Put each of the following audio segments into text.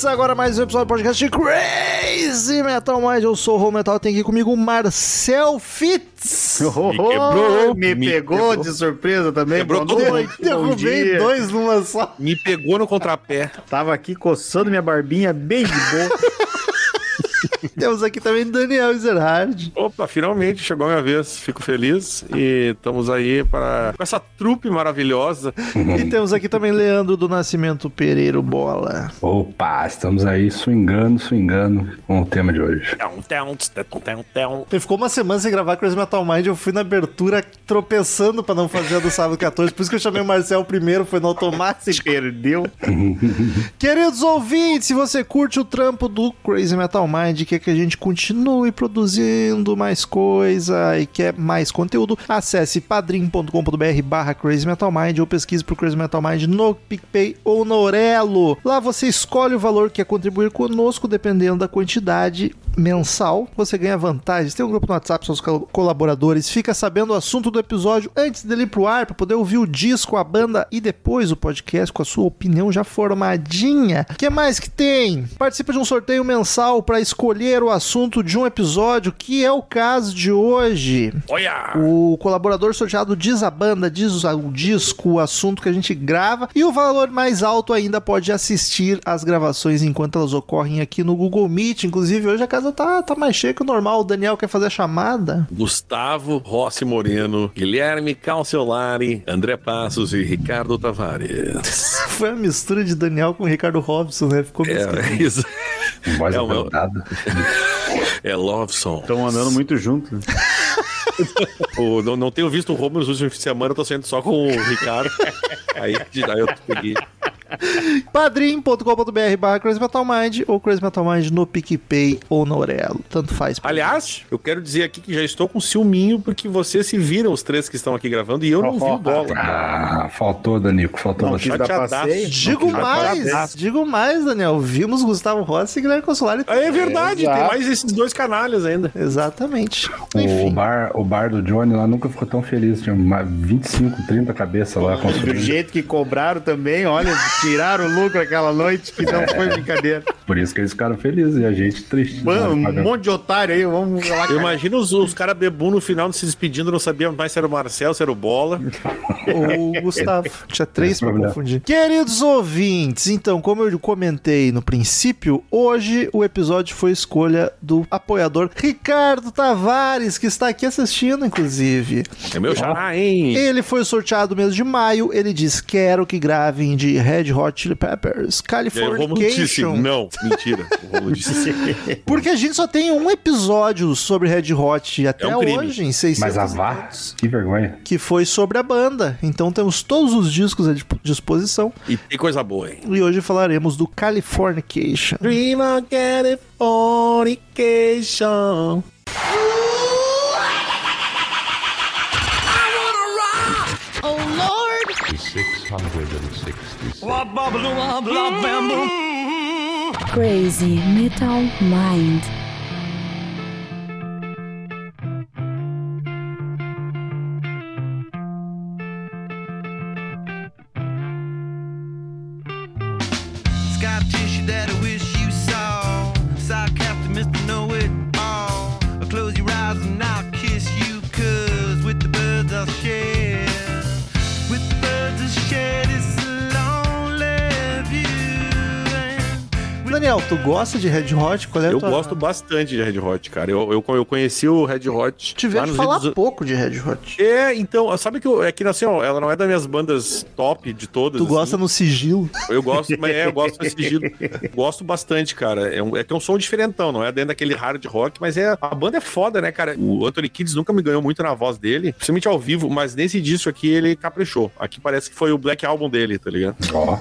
Começa agora mais um episódio do podcast Crazy Metal Mind. Eu sou o Rô Metal, tem aqui comigo o Marcel Fitz. Me quebrou, me, me pegou quebrou. de surpresa também. Quebrou todo Derrubei dois numa só. Me pegou no contrapé. Tava aqui coçando minha barbinha bem de boa. Temos aqui também Daniel Ezerhard. Opa, finalmente chegou a minha vez. Fico feliz e estamos aí para com essa trupe maravilhosa. E temos aqui também Leandro do Nascimento Pereira Bola. Opa, estamos aí swingando, swingando com o tema de hoje. Ele ficou uma semana sem gravar Crazy Metal Mind. Eu fui na abertura tropeçando pra não fazer a do sábado 14. Por isso que eu chamei o Marcel primeiro, foi no automático. Se perdeu. Queridos ouvintes, se você curte o trampo do Crazy Metal Mind e quer que a gente continue produzindo mais coisa e quer mais conteúdo, acesse padrim.com.br barra Crazy Metal Mind ou pesquise pro Crazy Metal Mind no PicPay ou no Orelo. Lá você escolhe o valor que quer contribuir conosco, dependendo da quantidade mensal, você ganha vantagens. Tem um grupo no WhatsApp, seus col- colaboradores, fica sabendo o assunto do episódio antes dele ir pro ar, para poder ouvir o disco, a banda e depois o podcast com a sua opinião já formadinha. O que mais que tem? Participa de um sorteio mensal para escolher o assunto de um episódio, que é o caso de hoje. Olha! O colaborador sorteado diz a banda, diz o disco, o assunto que a gente grava. E o valor mais alto ainda pode assistir às gravações enquanto elas ocorrem aqui no Google Meet. Inclusive, hoje a casa tá, tá mais cheia que o normal. O Daniel quer fazer a chamada. Gustavo Rossi Moreno, Guilherme Calciolari, André Passos e Ricardo Tavares. Foi a mistura de Daniel com o Ricardo Robson, né? Ficou esquisito. É, isso. É o meu- aveludada. É Love Song. Estão andando muito junto. né? O- não, não tenho visto o Romulo nos últimos fins de semana, eu tô saindo só com o Ricardo. aí, aí eu peguei. padrim.com.br barra Crazy Metal Mind ou Crazy Metal Mind no PicPay ou no Orelo. Tanto faz. Aliás, eu quero dizer aqui que já estou com ciúminho porque vocês se viram os três que estão aqui gravando e eu não vi o bola. Ah, faltou, Danico, faltou Não você. quis dar passeio. Digo mais, digo mais, Daniel. Vimos Gustavo Rossi e Guilherme Consolari. É verdade, tem mais esses dois canalhas ainda. Exatamente. O Enfim. bar, o bar do Johnny lá nunca ficou tão feliz. Tinha uma 25, 30 cabeças lá Do jeito que cobraram também, olha, tiraram o lucro aquela noite, que não foi brincadeira. Por isso que eles ficaram felizes e a gente triste. Mano, né, um pagando. monte de otário aí, vamos lá. Eu imagino os, os caras bebum no final se despedindo, não sabia mais se era o Marcel, se era o Bola. O Gustavo. Tinha três pra problema. confundir. Queridos ouvintes, então, como eu comentei no princípio, hoje o episódio foi escolha do apoiador Ricardo Tavares, que está aqui assistindo, inclusive. É meu xará, hein? Ele foi sorteado no mês de maio. Ele diz: Quero que gravem de Red Hot Chili Peppers, E aí Californication. não, mentira. Disse, Porque a gente só tem um episódio sobre Red Hot até É um crime. hoje, em 600 Mas a vá, que vergonha. que foi sobre a banda. Então temos todos os discos à disp- disposição. e tem coisa boa, hein? E hoje falaremos do Californication. Dream of Californication. Crazy Metal Mind. Daniel, tu gosta de Red Hot? Qual é Eu tua... gosto bastante de Red Hot, cara. Eu, eu, eu conheci o Red Hot. Te lá vejo nos falar idos- pouco de Red Hot. É, então, sabe que eu, é que assim, ó, ela não é das minhas bandas top de todas. Tu assim. gosta no sigilo. Eu gosto, mas é, eu gosto desse sigilo. Gosto bastante, cara. É, um, é que é um som diferentão, não é dentro daquele hard rock, mas é a banda é foda, né, cara? O Anthony Kids nunca me ganhou muito na voz dele, principalmente ao vivo, mas nesse disco aqui ele caprichou. Aqui parece que foi o Black Album dele, tá ligado? Ó,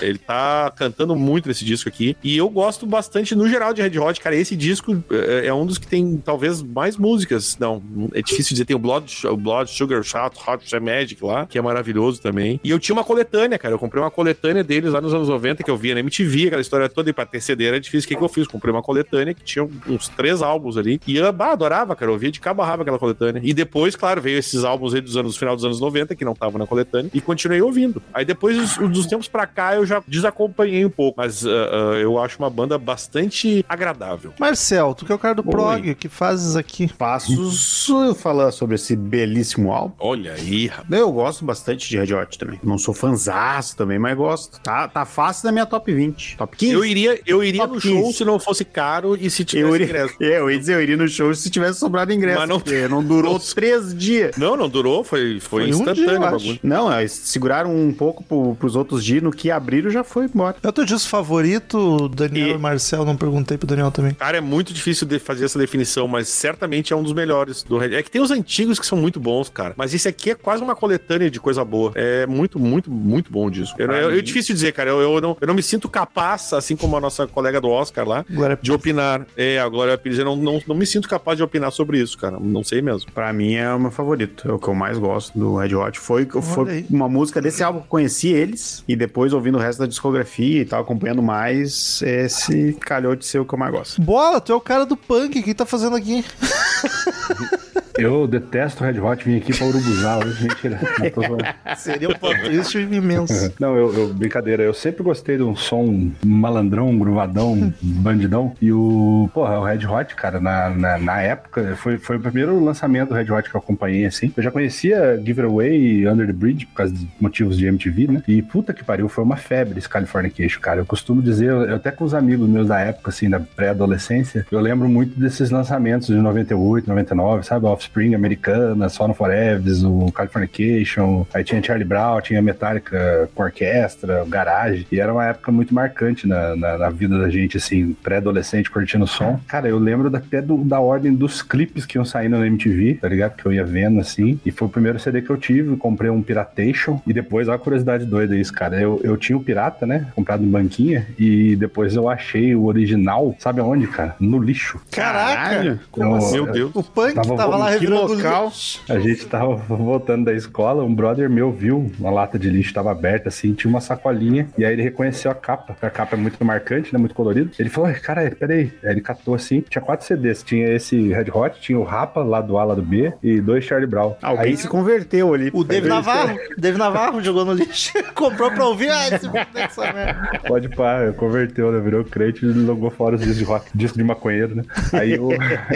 Ele tá cantando muito nesse disco aqui. E eu gosto bastante, no geral, de Red Hot, cara. Esse disco é, é um dos que tem talvez mais músicas. Não, é difícil dizer. Tem o Blood, o Blood Sugar Shot Hot Magic lá, que é maravilhoso também. E eu tinha uma coletânea, cara. Eu comprei uma coletânea deles lá nos anos 90, que eu via na MTV, aquela história toda. E pra ter CD era difícil. O que, que eu fiz? Comprei uma coletânea que tinha uns três álbuns ali. E eu bah, adorava, cara. Eu via de cabo a rabo aquela coletânea. E depois, claro, veio esses álbuns aí dos anos, final dos anos 90, que não estavam na coletânea. E continuei ouvindo. Aí depois, dos, dos tempos pra cá, eu já desacompanhei um pouco. Mas uh, uh, eu acho uma banda bastante agradável. Marcel, tu que é o cara do prog, o que fazes aqui? Passos falar sobre esse belíssimo álbum. Olha aí, rapaz. Eu gosto bastante de Red Hot também. Não sou fanzaço também, mas gosto. Tá, tá fácil na minha top 20. Top 15? Eu iria, eu iria Top no show 15. se não fosse caro e se tivesse Eu iria, ingresso. é, eu ia dizer, eu iria no show se tivesse sobrado ingresso. Mas não- porque não durou não- três dias. Não, não durou, foi, foi, Foi um instantâneo dia, eu o acho. bagulho. Não, eles seguraram um pouco pro, pros outros dias, no que abriram já foi embora. É o teu disco favorito, Daniel e, E- Marcel? Não perguntei pro Daniel também. Cara, é muito difícil de fazer essa definição, mas certamente é um dos melhores do Red. É que tem os antigos que são muito bons, cara. Mas esse aqui é quase uma coletânea de coisa boa. É muito, muito, muito bom o disco. Eu, eu, é difícil dizer, cara. Eu, eu não, eu não me sinto capaz, assim como a nossa colega do Oscar lá, Glória de opinar. É, a Glória Pires, eu não, não, não me sinto capaz de opinar sobre isso, cara. Não sei mesmo. Pra mim é o meu favorito. É o que eu mais gosto do Red Hot. Foi, foi uma música desse álbum que eu conheci eles. E depois, ouvindo o resto da discografia e tal, acompanhando mais, esse calhou de ser o que eu mais gosto. Bola, tu é o cara do punk, o que tá fazendo aqui? Eu detesto Red Hot, vim aqui pra Urubuzar hoje, mentira. Não, tô. Seria um plot twist imenso. Não, eu, eu- brincadeira, eu sempre gostei de um som malandrão, gruvadão, bandidão. E o, porra, o Red Hot, cara, na, na, na época, foi, foi o primeiro lançamento do Red Hot que eu acompanhei, assim. Eu já conhecia Give It Away e Under the Bridge, por causa de motivos de MTV, né? E puta que pariu, foi uma febre esse Californication, cara. Eu costumo dizer, eu, até com os amigos meus da época, assim, da pré-adolescência, eu lembro muito desses lançamentos de 98, 99, sabe? Offspring, Americana, Son of Forever, o Californication, aí tinha Charlie Brown, tinha Metallica com orquestra, garagem, e era uma época muito marcante na, na, na vida da gente, assim, pré-adolescente curtindo o som. Cara, eu lembro até do, da ordem dos clipes que iam saindo na MTV, tá ligado? Que eu ia vendo, assim, e foi o primeiro CD que eu tive, comprei um Piratation, e depois, olha a curiosidade doida isso, cara, eu, eu tinha o Pirata, né, comprado em banquinha, e depois eu achei o original, sabe aonde, cara? No lixo. Caraca! Como Eu- assim? Meu Deus. O punk Tava tava, lá que local. A gente tava voltando da escola, um brother meu viu uma lata de lixo tava aberta assim, tinha uma sacolinha, e aí ele reconheceu a capa, porque a capa é muito marcante, né, muito colorido. Ele falou, "Ai, cara, peraí. Aí ele catou assim, tinha quatro CDs, tinha esse Red Hot, tinha o Rapa, lá do A, lá do B, e dois Charlie Brown. Alguém Aí, se converteu ali. O Dave Navarro, Dave Navarro jogou no lixo, comprou pra ouvir, ah, esse merda. Pode pá, converteu, né? Virou crente e jogou fora os discos de rock, disco de maconheiro, né? Aí eu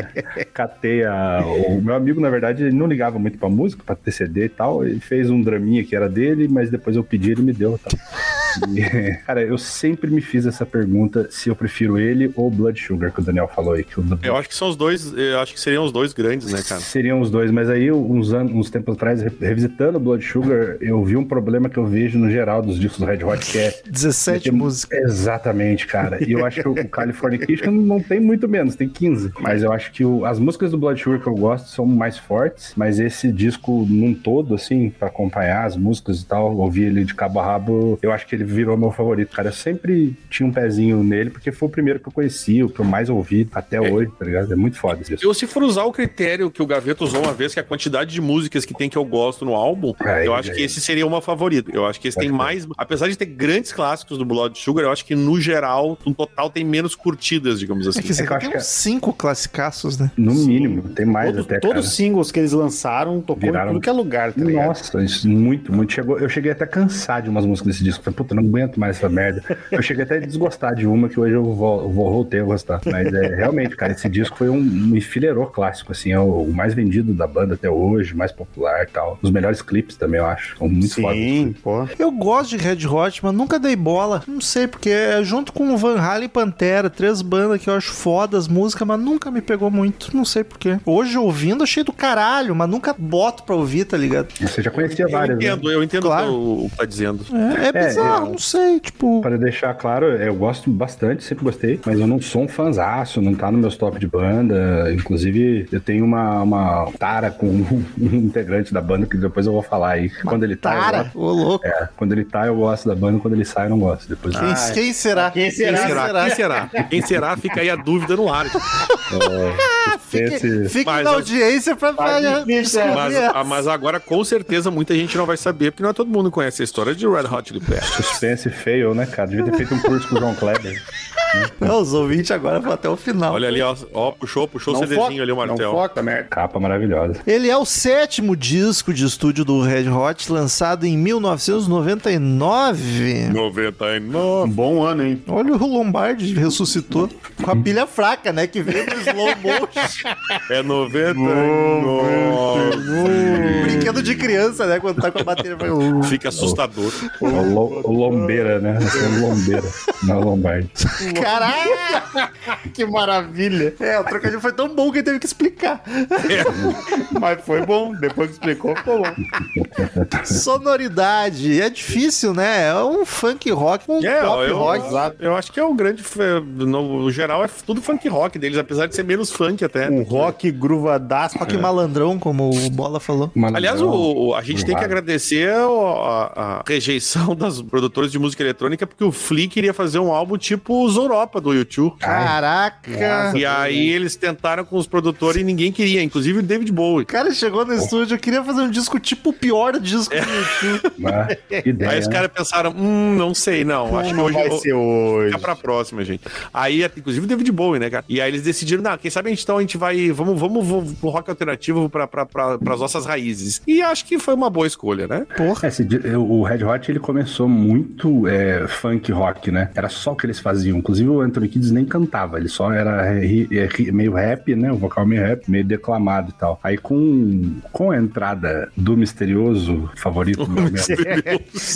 catei a. O meu amigo, na verdade, ele não ligava muito pra música, pra ter CD e tal. Ele fez um draminha que era dele, mas depois eu pedi ele me deu. Tá? Cara, eu sempre me fiz essa pergunta se eu prefiro ele ou Blood Sugar, que o Daniel falou aí. Que o Eu acho que são os dois, eu acho que seriam os dois grandes, né, cara? Seriam os dois, mas aí uns anos, uns tempos atrás, re- revisitando o Blood Sugar, eu vi um problema que eu vejo no geral dos discos do Red Hot, que é 17 tem- músicas. Exatamente, cara. E eu acho que o Californication não tem muito menos, tem 15. Mas eu acho que o- as músicas do Blood Sugar que eu gosto são mais fortes, mas esse disco num todo, assim, pra acompanhar as músicas e tal, ouvir ele de cabo a rabo, eu acho que ele virou meu favorito, cara. Eu sempre tinha um pezinho nele, porque foi o primeiro que eu conheci, o que eu mais ouvi até hoje, tá ligado? É muito foda disco. Eu, se for usar o critério que o Gaveta usou uma vez, que é a quantidade de músicas que tem que eu gosto no álbum, Aí, eu acho aí. que esse seria uma favorita. Eu acho que esse tem mais. Apesar de ter grandes clássicos do Blood Sugar, eu acho que no geral, no total, tem menos curtidas, digamos assim. É que É eu aqui acho tem que uns 5 classicaços, né? No mínimo, tem mais Todo- até, todos os singles que eles lançaram tocou Viraram- em tudo que é lugar, tá ligado? Nossa, isso, muito, muito. Chegou, eu cheguei até a cansar de umas músicas desse disco. Falei, puta, não aguento mais essa merda. Eu cheguei até a desgostar de uma que hoje eu vou, eu vou voltei a gostar. Mas é realmente, cara, esse disco foi um, um enfileirou clássico, assim, é o, o mais vendido da banda até hoje, mais popular e tal. Os melhores clipes também, eu acho. São muito fodas. Sim, pô. Eu gosto de Red Hot, mas nunca dei bola. Não sei, porque é junto com o Van Halen e Pantera, três bandas que eu acho foda as músicas, mas nunca me pegou muito. Não sei porquê. Hoje ouvindo, achei do caralho, mas nunca boto pra ouvir, tá ligado? Você já conhecia Eu várias, né? entendo, eu entendo Claro. o que tá dizendo. É, é É, bizarro, Não, não sei, tipo. Para deixar claro, eu gosto bastante, sempre gostei, mas eu não sou um fanzaço, não tá no meus top de banda. Inclusive, eu tenho uma, uma tara com um integrante da banda que depois eu vou falar aí. quando ele tá. eu Cara, gosto. ô louco. É, quando ele tá, eu gosto da banda, quando ele sai, eu não gosto. Depois Quem, Ah, quem será? quem será? Quem será? Quem será? Quem será? Fica aí a dúvida no ar. Fique, Esse- fique Mas na eu- audiência pra difícil, é. Mas, ah, mas agora, com certeza, muita gente não vai saber, porque não é todo mundo que conhece a história de Red Hot Chili Peppers. Suspense fail, né, cara? Devia ter feito um curso com o João Kleber. Não, os ouvintes agora vão até o final. Olha ali, ó, ó puxou, puxou o Não CDzinho foca, ali, o não Martel. foca, merda. Capa maravilhosa. Ele é o sétimo disco de estúdio do Red Hot, lançado em 1999. 99. Um bom ano, hein? Olha o Lombardi ressuscitou com a pilha fraca, né? Que veio no slow motion. É 99. Brinquedo de criança, né? Quando tá com a bateria. vai. Fica assustador. O, lo, o Lombeira, né? É o Lombeira, não o Lombardi. Caraca! Que maravilha. É, o trocadilho foi tão bom que ele teve que explicar. Mas foi bom. Depois que explicou, ficou bom. Sonoridade. É difícil, né? É um funk rock, um É, pop eu, rock. eu acho que é o grande. f- No, geral, é tudo funk rock deles, apesar de ser menos funk até. Um rock gruvadaço. Rock malandrão, como o Bola falou. Aliás, o, o- a gente tem que agradecer a, a rejeição das produtoras de música eletrônica, porque o Flea queria fazer um álbum tipo os Europa do YouTube. Caraca! E aí eles tentaram com os produtores e ninguém queria, inclusive o David Bowie. O cara chegou no estúdio, eu queria fazer um disco tipo o pior disco do YouTube. Ideia, aí os né? caras pensaram, hum, não sei, não. acho que hoje vai eu- ser hoje. Fica pra próxima, gente. Aí, inclusive o David Bowie, né, cara? E aí eles decidiram, não, quem sabe a gente, então a gente vai, vamos, vamos, vamos pro rock alternativo pra, pra, pra, pras nossas raízes. E acho que foi uma boa escolha, né? É, esse o Red Hot ele começou muito é, funk rock, né? Era só o que eles faziam. Inclusive o Anthony Kidd nem cantava, ele só era ri- é, ri- meio rap, né? O vocal meio rap, meio declamado e tal. Aí com, com a entrada do misterioso favorito do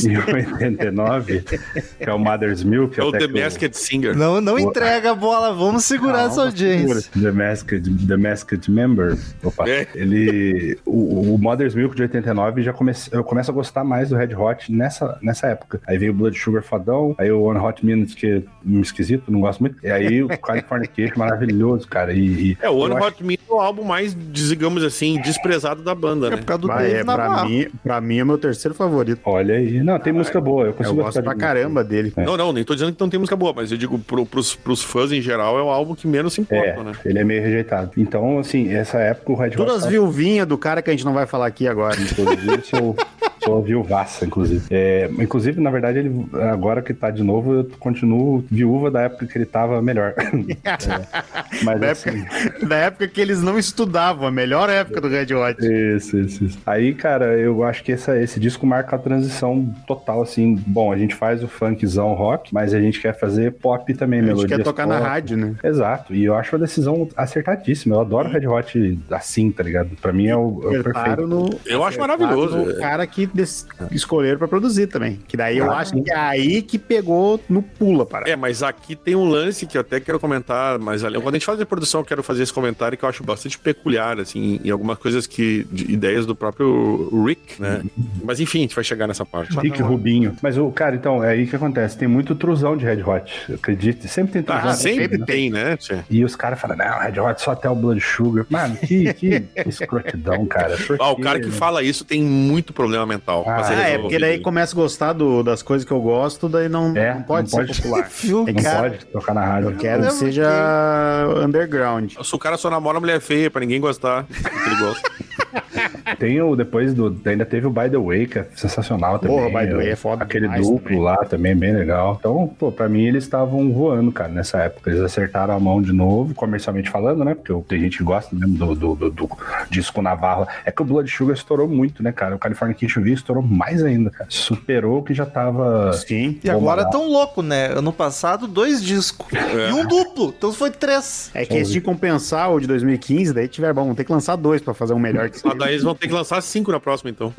meu em 89, que é o Mother's Milk, É o The Masked Singer. Não, não entrega a bola, vamos segurar essa audiência. The Masked, The Masked Member. Opa. É. Ele. O, o Mother's Milk de 89 já comece, eu começo a gostar mais do Red Hot nessa, nessa época. Aí veio o Blood Sugar fodão, aí o One Hot Minute, que é um esquisito, não gosto muito. E aí o Californication maravilhoso, cara. E, e É, o One eu acho- Hot Minute é o álbum mais, digamos assim, desprezado da banda, É né? por causa do Dave é, pra, mim, pra mim é meu terceiro favorito. Olha aí. Não, tem música boa. Eu Eu consigo gosto pra de caramba dele. Não, não, nem tô dizendo que não tem música boa, mas eu digo pro, pros, pros fãs em geral é o álbum que menos se É, importa, né? ele é meio rejeitado. Então, assim, essa época o Red Hot. Todas as viuvinhas do cara que a gente não vai falar aqui agora. Inclusive, eu sou, sou viuvaça, inclusive. É, inclusive, na verdade, ele agora que tá de novo, eu continuo viúva da época que ele tava melhor. É, mas Da assim, época, da época que eles não estudavam, a melhor época do Red Hot. Isso, isso, isso. Aí, cara, eu acho que essa, esse disco marca a transição total, assim. Bom, a gente faz o funkzão rock, mas a gente quer fazer pop também, A gente melodias quer tocar na pop. rádio, né? Exato, e eu acho uma decisão acertadíssima. Eu adoro Red Hot assim, tá ligado? Pra mim é o, é o perfeito. No, Eu acho maravilhoso. no cara que des- escolheram pra produzir também. Que daí eu Ah, acho que é aí que pegou no pula, para. É, mas aqui tem um lance que eu até quero comentar, mas ali, quando a gente faz a produção, eu quero fazer esse comentário que eu acho bastante peculiar, assim, em algumas coisas que. de ideias do próprio Rick, né? Mas enfim, a gente vai chegar nessa parte. Rick Rubinho. Mas, o cara, então, é aí que acontece. Tem muito truzão de Red Hot, acredite. Sempre tem truzão. Ah, sempre sempre tem, né? tchê? E os caras falam, não, Red Hot só até o Blood Sugar. Mano, que, que escrotidão, cara. Por Ah, o cara que fala isso tem muito problema mental. Ah, Ah, é, porque daí começa a gostar do- das coisas que eu gosto, daí não, É, não pode não ser pode. popular. Viu, Não cara? pode tocar na rádio. Eu quero que seja underground. Se o cara só namora mulher feia pra ninguém gostar que ele gosta. Tem o depois do. Ainda teve o By the Way, que é sensacional também. Porra, By the Way é foda Aquele duplo também. lá também, bem legal. Então, pô, pra mim eles estavam voando, cara, nessa época. Eles acertaram a mão de novo, comercialmente falando, né? Porque tem gente que gosta mesmo do, do, do, do disco Navarro. É que o Blood Sugar estourou muito, né, cara? O California Kitchen V estourou mais ainda, cara. Superou o que já tava. Sim. E agora tão louco, né? Ano passado, dois discos. E um duplo. Então foi três. É que esse de compensar o de 2015, daí tiver bom, tem que lançar dois pra fazer um melhor que eles vão ter que lançar cinco na próxima, então.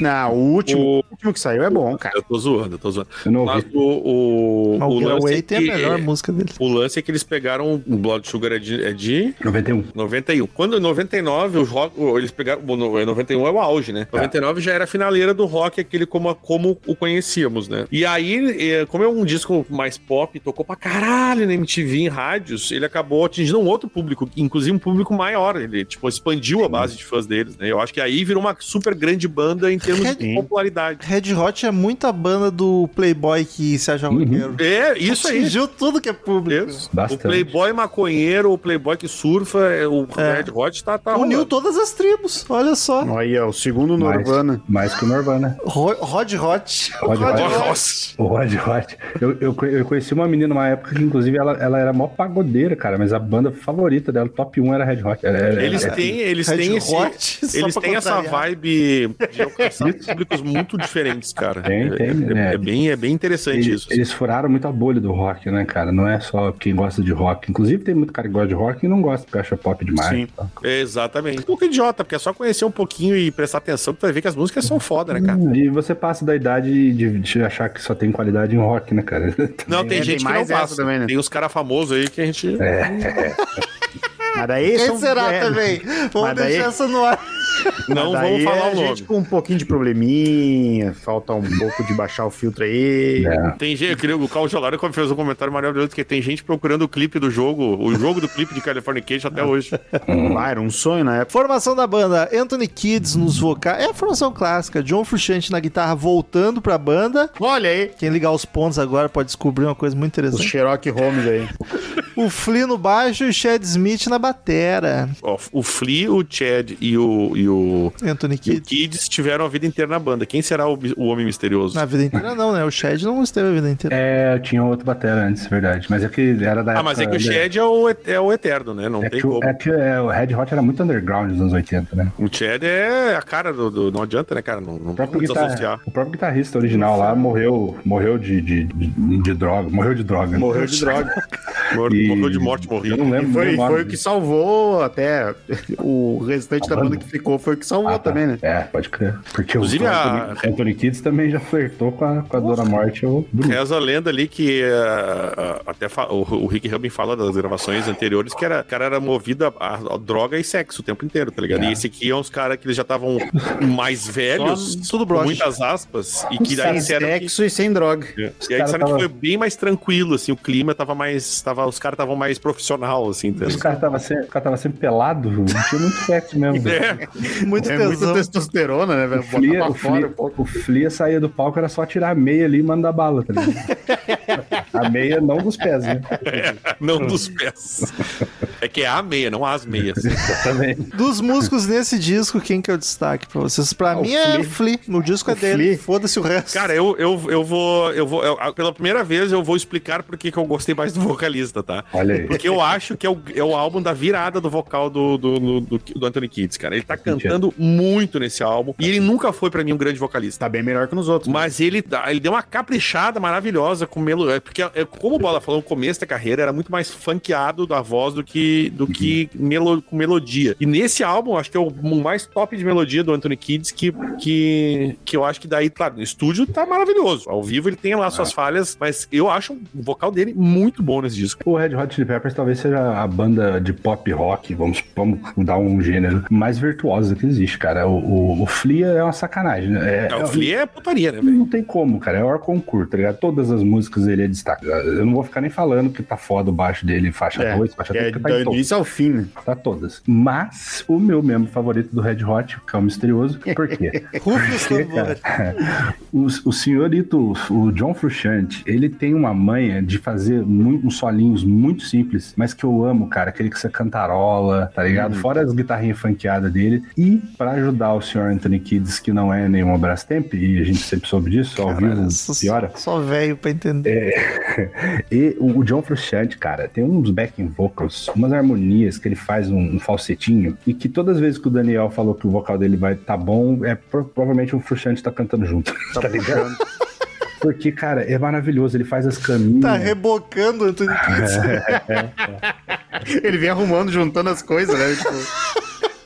Não, o último, O- o último que saiu é bom, cara. Eu tô zoando, eu tô zoando. Eu não Mas o, o, o o lance é tem a que- melhor música dele. O lance é que eles pegaram o Blood Sugar é de, é de 91. 91. Quando em 99, os rock, eles pegaram. Bom, no- em 91 é o auge, né? 99 já era a finaleira do rock, aquele como, como o conhecíamos, né? E aí, como é um disco mais pop, tocou pra caralho na MTV, em rádios, ele acabou atingindo um outro público, inclusive um público maior. Ele, tipo, expandiu a base de fãs deles, né? Eu acho que aí virou uma super grande banda em termos de Sim. popularidade. Red Hot é muita banda do Playboy que se acha roqueiro. É, isso aí. Atingiu tudo que é público. Isso. Bastante. O Playboy maconheiro, o Playboy que surfa, é, o É. Red Hot tá, tá Uniu rolando. todas as tribos, olha só. Aí, ó, o segundo Mais, Nirvana. mais que o Nirvana. Ro- Rod Hot. Rod Hot. Nossa. O Rod Hot. Eu, eu, eu conheci uma menina numa época que, inclusive, ela, ela era mó pagodeira, cara, mas a banda favorita dela, top 1, era Red Hot. Era- era- Eles era- têm, eles Red têm esse, Hot, eles pra têm essa vibe de alcançar públicos muito diferentes, cara. Tem, tem, é, é- é. é bem, é bem interessante Eles, isso. eles furaram muito a bolha do rock, né, cara? Não é só quem gosta de rock. Inclusive, tem muito cara que gosta de rock e não gosta, porque acha pop demais. Sim. tá? É, exatamente. Um pouco idiota, porque é só conhecer um pouquinho e prestar atenção que tu vai ver que as músicas são foda, né, cara? E você passa da idade de, de achar que só tem qualidade em rock, né, cara? Não, tem É, gente tem que mais não passa. também, né? Tem uns caras famosos aí que a gente. Mas daí Quem são- será é, também? Vamos mas daí- deixar essa no ar. Não vamos falar é o nome. gente com um pouquinho de probleminha, falta um pouco de baixar o filtro aí. É. Tem gente, eu queria, o Carl Gelaro fez um comentário maravilhoso que tem gente procurando o clipe do jogo, o jogo do clipe de Californication até hoje. Ah, era um sonho na época. Formação da banda: Anthony Kids nos vocais. É a formação clássica. John Frusciante na guitarra voltando pra banda. Olha aí, Quem ligar os pontos agora pode descobrir uma coisa muito interessante. Sherlock Holmes aí. O Flea no baixo e o Chad Smith na batera. O Flea, o Chad e o, e o, Anthony Kids. Tiveram a vida inteira na banda. Quem será o, o Homem Misterioso? Na vida inteira não, né? O Chad não esteve a vida inteira. É, tinha outro batera antes, verdade. Mas é que era da Ah, mas é que o Chad é o, é o eterno, né? Não É tem que, o- como. é que é, o Red Hot era muito underground nos anos 80, né? O Chad é a cara do, do- Não adianta, né, cara? Não, não O tem próprio, guitarra- o próprio guitarrista original lá morreu, morreu de, de, de, de droga. Morreu de droga. Morreu de droga. Morreu, E- morreu de morte, Eu morreu. não lembro E foi, foi o que salvou até o restante A da banda? que ficou, foi o que salvou Ah, tá. também, né? É, pode crer. Porque Inclusive, o a- Anthony, Kids também já flertou com a, com a Dona Morte. Eu, Reza a lenda ali que eh, até o, o Rick Rubin fala das gravações anteriores que era, o cara era movido a, a droga e sexo o tempo inteiro, tá ligado? É. E esse aqui é uns caras que eles já estavam mais velhos, tudo com broche. muitas aspas, e que daí Sem disseram que sexo e sem droga. E aí disseram que tava- foi bem mais tranquilo, assim, o clima tava mais. Tava, os caras estavam mais profissional, assim, Os caras estavam sempre, o cara tava sempre pelado, não tinha muito sexo mesmo. É, Muito É muita tesão. testosterona, né, velho? O Flia, o, fora Flia, um o Flia saía do palco, era só tirar a meia ali e mandar bala, tá ligado? a meia não dos pés, né? não dos pés. É que é a meia, não as meias. Também. Dos músicos nesse disco, quem que é o destaque pra vocês? Pra Ah, o mim é Flea. Flea. O disco é O dele. Flea. Foda-se o resto. Cara, eu, eu, eu vou. Eu vou eu- pela primeira vez, eu vou explicar por que que eu gostei mais do vocalista, tá? Olha aí. Porque eu acho que é o, é o álbum da virada do vocal do, do, do, do- do Anthony Kids, cara. Ele tá cantando muito nesse álbum. E ele nunca foi, pra mim, um grande vocalista. Tá bem melhor que nos outros. Mas ele, ele deu uma caprichada maravilhosa com melodia. Porque, é, como o Bola falou, no começo da carreira era muito mais funkeado da voz do que, do que melo, com melodia. E nesse álbum, acho que é o mais top de melodia do Anthony Kids, que, que, que eu acho que daí, claro, no estúdio tá maravilhoso. Ao vivo ele tem lá suas falhas, mas eu acho o vocal dele muito bom nesse disco. O Red Hot Chili Peppers talvez seja a banda de pop rock, vamos, vamos dar um gênero, mais virtuosa que existe, cara. O, o, o Flia é uma sacanagem, né? É, o Flea é putaria, né, velho? Não tem como, cara. É o concurso, tá ligado? Todas as músicas ele é destaque. Eu não vou ficar nem falando que tá foda o baixo dele, faixa É, 2, faixa 3, é porque tá em do início ao fim, né? Tá todas. Mas o meu membro favorito do Red Hot, que é o misterioso, por quê? Tambores. o, o senhorito, o John Frusciante, ele tem uma manha de fazer muito, uns solinhos muito simples, mas que eu amo, cara. Aquele que você cantarola, tá ligado? Fora as guitarrinhas funkeadas dele. E pra ajudar o senhor Anthony Kids, que não é nenhuma Brastemp, e a gente sempre soube disso, ao vivo Só- piora. Só velho pra entender. E o, John Frusciante, cara, tem uns backing vocals, umas harmonias que ele faz um, um falsetinho, e que todas as vezes que o Daniel falou que o vocal dele vai tá bom, é pro- provavelmente o Frusciante tá cantando junto. Tá, ligado? Porque, cara, é maravilhoso. Ele faz as caminhas. Tá rebocando o Anthony Kids. Ele vem arrumando, juntando as coisas, né? Tipo,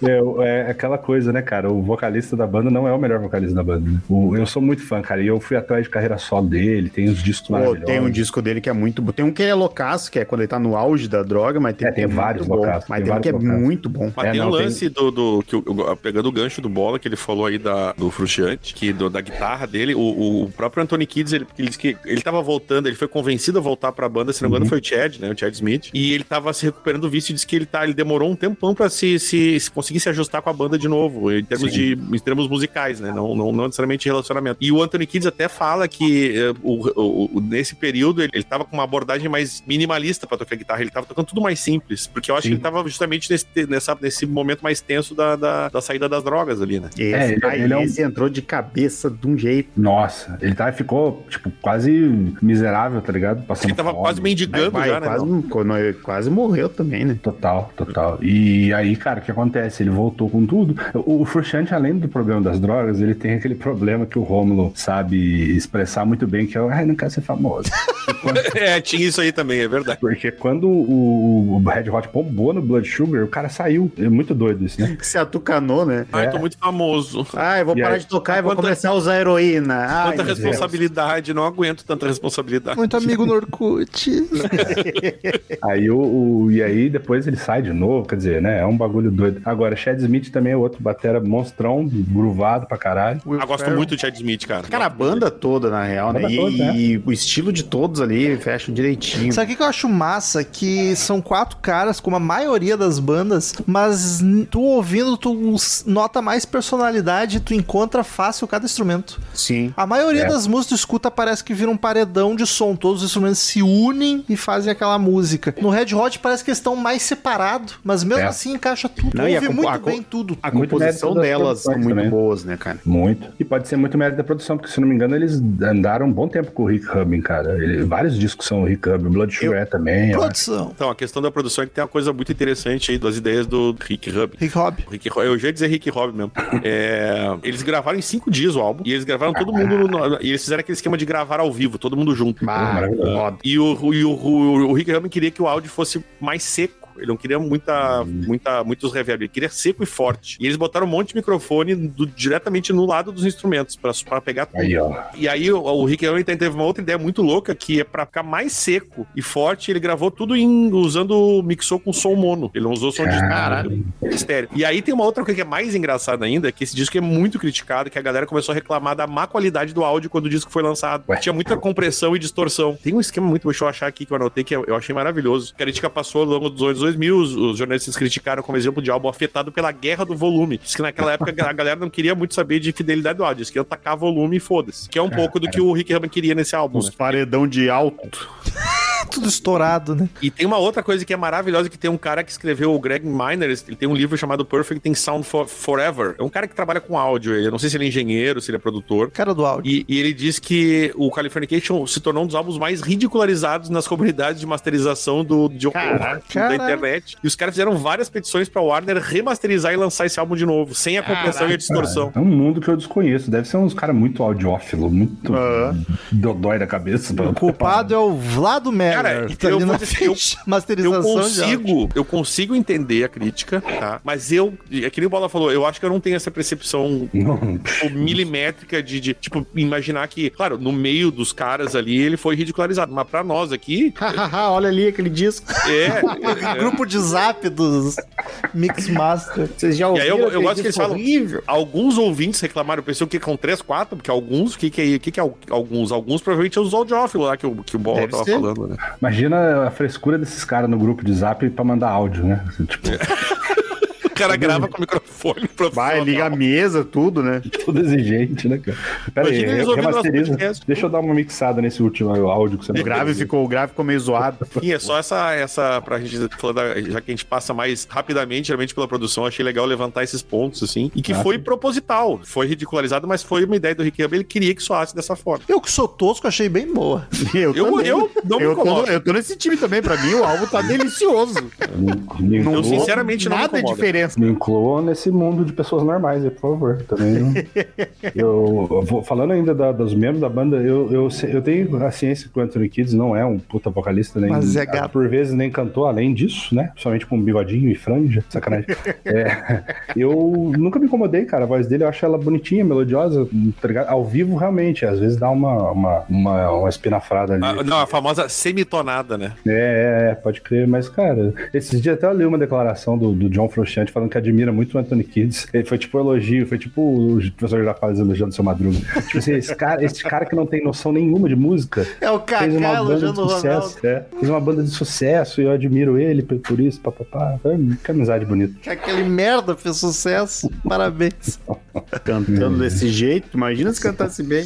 É, é aquela coisa, né, cara? O vocalista da banda não é o melhor vocalista da banda. Né? O- eu sou muito fã, cara, e eu fui atrás de carreira solo dele, tem os discos Pô, tem um disco dele que é muito bom. Tem um que é loucaço, que é quando ele tá no auge da droga, mas tem, É, tem é vários muito bom. loucaços, Mas tem tem um que é vários muito bom. Mas É, tem não, um tem- lance do, do- que o- pegando o gancho do bola que ele falou aí da, do Frustiante, que do- da guitarra dele, o, o- o próprio Anthony Kids, ele, ele disse que ele tava voltando, ele foi convencido a voltar pra banda, se não me engano Uhum. foi o Chad, né, o Chad Smith, e ele tava se recuperando do vício, e disse que ele tá, ele demorou um tempão pra se, se, se conseguir se ajustar com a banda de novo, em termos Sim. de em termos musicais, né, não, não, não necessariamente de relacionamento. E o Anthony Kids até fala que eh, o, o- o- nesse período ele, ele tava com uma abordagem mais minimalista pra tocar guitarra, ele tava tocando tudo mais simples, porque eu acho Sim. que ele tava justamente nesse, nessa, nesse momento mais tenso da, da, da saída das drogas ali, né? Esse, É, ele- aí ele é um- esse entrou de cabeça de um jeito. Nossa, ele tá, ficou, tipo, quase miserável, tá ligado? Passando Ele tava fome. quase mendigando já, né? quase, não? quando ele quase morreu também, né? Total, total. E aí, cara, o que acontece? Ele voltou com tudo. O, o Frustrante, além do problema das drogas, ele tem aquele problema que o Rômulo sabe expressar muito bem, que é o, ai, não quero ser famoso. É, tinha isso aí também, é verdade. Porque quando o, o Red Hot bombou no Blood Sugar, o cara saiu. É muito doido isso, né? Se atucanou, né? Ai, tô muito famoso. Ah, eu vou E parar aí? de tocar e vou Quanta- começar a usar heroína. Ai, Tanta meu Deus. responsabilidade, não aguento tanta responsabilidade. Muito amigo no Orkut. Aí o, o- E aí depois ele sai de novo, quer dizer, né? É um bagulho doido. Agora, Chad Smith também é outro batera monstrão, gruvado pra caralho. Eu gosto Ferrell. muito do Chad Smith, cara. Cara, a banda toda, na real, né? Banda E, toda, né? e o estilo de todos ali fecham direitinho. Sabe o que eu acho massa? Que são quatro caras, como a maioria das bandas, mas tu ouvindo, tu nota mais personalidade, tu encontra fácil cada instrumento. Sim. A maioria É. das músicas tu escuta parece que vira um paredão de som. Todos os instrumentos se unem e fazem aquela música. No Red Hot parece que eles estão mais separados, mas mesmo É. assim encaixa tudo. Não, e a muito a bem tudo. A Muito composição delas são muito também. boas, né, cara? Muito. E pode ser muito mérito da produção, porque se não me engano, eles andaram um bom tempo com o Rick Rubin, cara. Ele- vários discos são o Rick Rubin, Blood Sugar é também. Produção. Então, a questão da produção é que tem uma coisa muito interessante aí das ideias do Rick Rubin. Rick Rob. Rick, eu já ia dizer Rick Rob mesmo. É, eles gravaram em cinco dias o álbum. E eles gravaram todo mundo. no- e eles fizeram aquele esquema de gravar ao vivo, todo mundo junto. Maravilhoso. foda. E o, e o, o, o Rick Rubin queria que o áudio fosse mais seco. Ele não queria muita, muita, muitos reverb, ele queria seco e forte. E eles botaram um monte de microfone do- diretamente no lado dos instrumentos, pra, pra pegar tudo. Aí, ó. E aí o, o Rick Rubin teve uma outra ideia muito louca, que é pra ficar mais seco e forte, ele gravou tudo em, usando, mixou com som mono. Ele não usou som de Caralho. estéreo. E aí tem uma outra coisa que é mais engraçada ainda, que esse disco é muito criticado, que a galera começou a reclamar da má qualidade do áudio quando o disco foi lançado. Ué. Tinha muita compressão e distorção. Tem um esquema muito, deixa eu achar aqui que eu anotei, que eu eu achei maravilhoso. Que a crítica passou ao longo dos anos 2000, os, os jornalistas criticaram como exemplo de álbum afetado pela guerra do volume. Diz que naquela época a galera não queria muito saber de fidelidade do áudio, diz que ia tacar volume e foda-se. Que é um pouco do que o Rick Rubin queria nesse álbum, né? Uns paredão de alto. Tudo estourado, né? E tem uma outra coisa que é maravilhosa, que tem um cara que escreveu, o Greg Miner, ele tem um livro chamado Perfect in Sound for- Forever. É um cara que trabalha com áudio, eu não sei se ele é engenheiro, se ele é produtor. Cara do áudio. E, e ele diz que o Californication se tornou um dos álbuns mais ridicularizados nas comunidades de masterização do, de, Caraca. da internet. E os caras fizeram várias petições pra Warner remasterizar e lançar esse álbum de novo, sem a compressão e a distorção. É um mundo que eu desconheço. Deve ser uns caras muito audiófilo, muito Ah. dodói da cabeça. O culpado é o Vlado Meller. Cara, eu vou dizer, eu- Eu masterização áudio. consigo, eu consigo entender a crítica, tá? Mas eu, é que nem o Bola falou, eu acho que eu não tenho essa percepção tipo, milimétrica de, de, tipo, imaginar que, claro, no meio dos caras ali ele foi ridicularizado, mas pra nós aqui, Hahaha, olha ali aquele disco. é. é- Grupo de zap dos Mixmaster. Vocês já E aí ouviram eu, eu gosto que eles falam. horrível? Alguns ouvintes reclamaram, eu pensei o que com 3, 4, porque alguns, o que, que, é, o que, que é al- alguns? Alguns provavelmente é os audiófilos lá que o, que o Bola Deve tava ser. falando, né? Imagina a frescura desses caras no grupo de zap pra mandar áudio, né? Tipo, O cara grava com o microfone Vai, profissional. liga a mesa, tudo, né? todo exigente, né, cara? Pera aí, Imagina nosso remasteriza. Deixa eu dar uma mixada nesse último áudio que você O grave ficou, o grave ficou meio zoado. Enfim, é só essa, essa pra gente falar, já que a gente passa mais rapidamente, geralmente pela produção, achei legal levantar esses pontos, assim, e que Ah, foi sim. proposital, foi ridicularizado, mas foi uma ideia do Rick Rubin, ele queria que soasse dessa forma. Eu que sou tosco, achei bem boa. Eu, Eu- eu não me eu, tô, incomodo. eu tô nesse time também. Pra mim, o álbum tá delicioso. Não, Eu, sinceramente, não me Nada incomoda. diferença Me incluam nesse mundo de pessoas normais, aí, por favor. Também. não- eu, eu vou- falando ainda da- dos membros da banda, eu, eu, eu tenho a ciência que o Anthony Kids não é um puta vocalista, nem Mas é gato. por vezes nem cantou além disso, né? Principalmente com bigodinho e franja, sacanagem. É, eu nunca me incomodei, cara. A voz dele eu acho ela bonitinha, melodiosa, tá? Ao vivo, realmente, às vezes dá uma, uma, uma, uma espinafrada ali. Ah, não, a famosa semitonada, né? É, é, pode crer, mas, cara, esses dias até eu li uma declaração do, do John Frusciante falando que admira muito o Anthony Kids. Ele foi tipo um elogio, foi tipo o professor Girafales elogiando o seu Madruga. tipo assim, esse cara, esse cara que não tem noção nenhuma de música. É o Fez uma Kaká banda de elogiando o Ronaldo. sucesso, é. Fez uma banda de sucesso e eu admiro ele por, isso, papapá. Foi- Que amizade bonita. Que aquele merda fez sucesso. Parabéns. Cantando desse jeito, imagina se cantasse bem.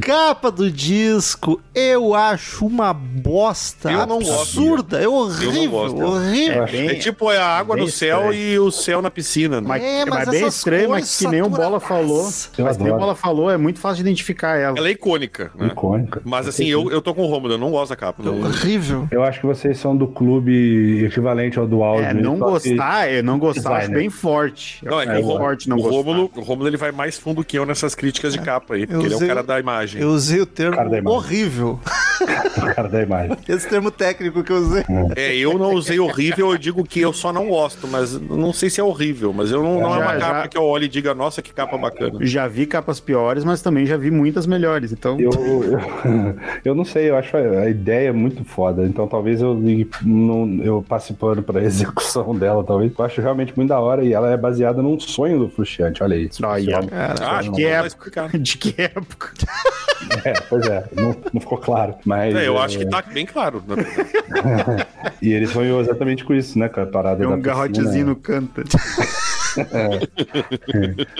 Capa do disco, eu acho uma bosta Eu não gosto, absurda. É horrível, gosto. horrível. É bem, É tipo é a água bem no cel estranho. e o céu na piscina. né? Mas, É, mas bem essas estranho, mas que nem o Bola falou. Eu Mas que nem o. Bola falou, é muito fácil de identificar ela. Ela é icônica, né? Icônica. Mas assim, eu, eu tô com o Romulo, eu não gosto da capa. Não. Horrível. Eu acho que vocês são do clube equivalente ao do áudio. É, não que- gostar, é não gostar, acho bem forte. Não, é é o, Rômulo- forte não o gostar. Rômulo, o Rômulo ele vai mais fundo que eu nessas críticas de capa aí, porque ele é o cara da imagem. Eu usei o termo Cara da imagem. horrível. o cara da imagem. Esse termo técnico que eu usei. É, eu não usei horrível, eu digo que eu só não gosto, mas não sei se é horrível, mas eu não, não é Já, uma já. capa que eu olho e diga, nossa, que capa bacana. Já vi capas piores, mas também já vi muitas melhores. Então, Eu, eu, eu não sei, eu acho a, ideia muito foda. Então talvez eu não, eu passe pano pra execução dela, talvez. Eu acho realmente muito da hora e ela é baseada num sonho do Frustiante, olha aí. Olha. Ah, acho que que é- é explicar. de que época? É, pois é, não, não ficou claro. Mas, É, eu é, acho que tá bem claro. né? E ele sonhou exatamente com isso, né? Com a parada É da um garrotezinho piscina, no canto.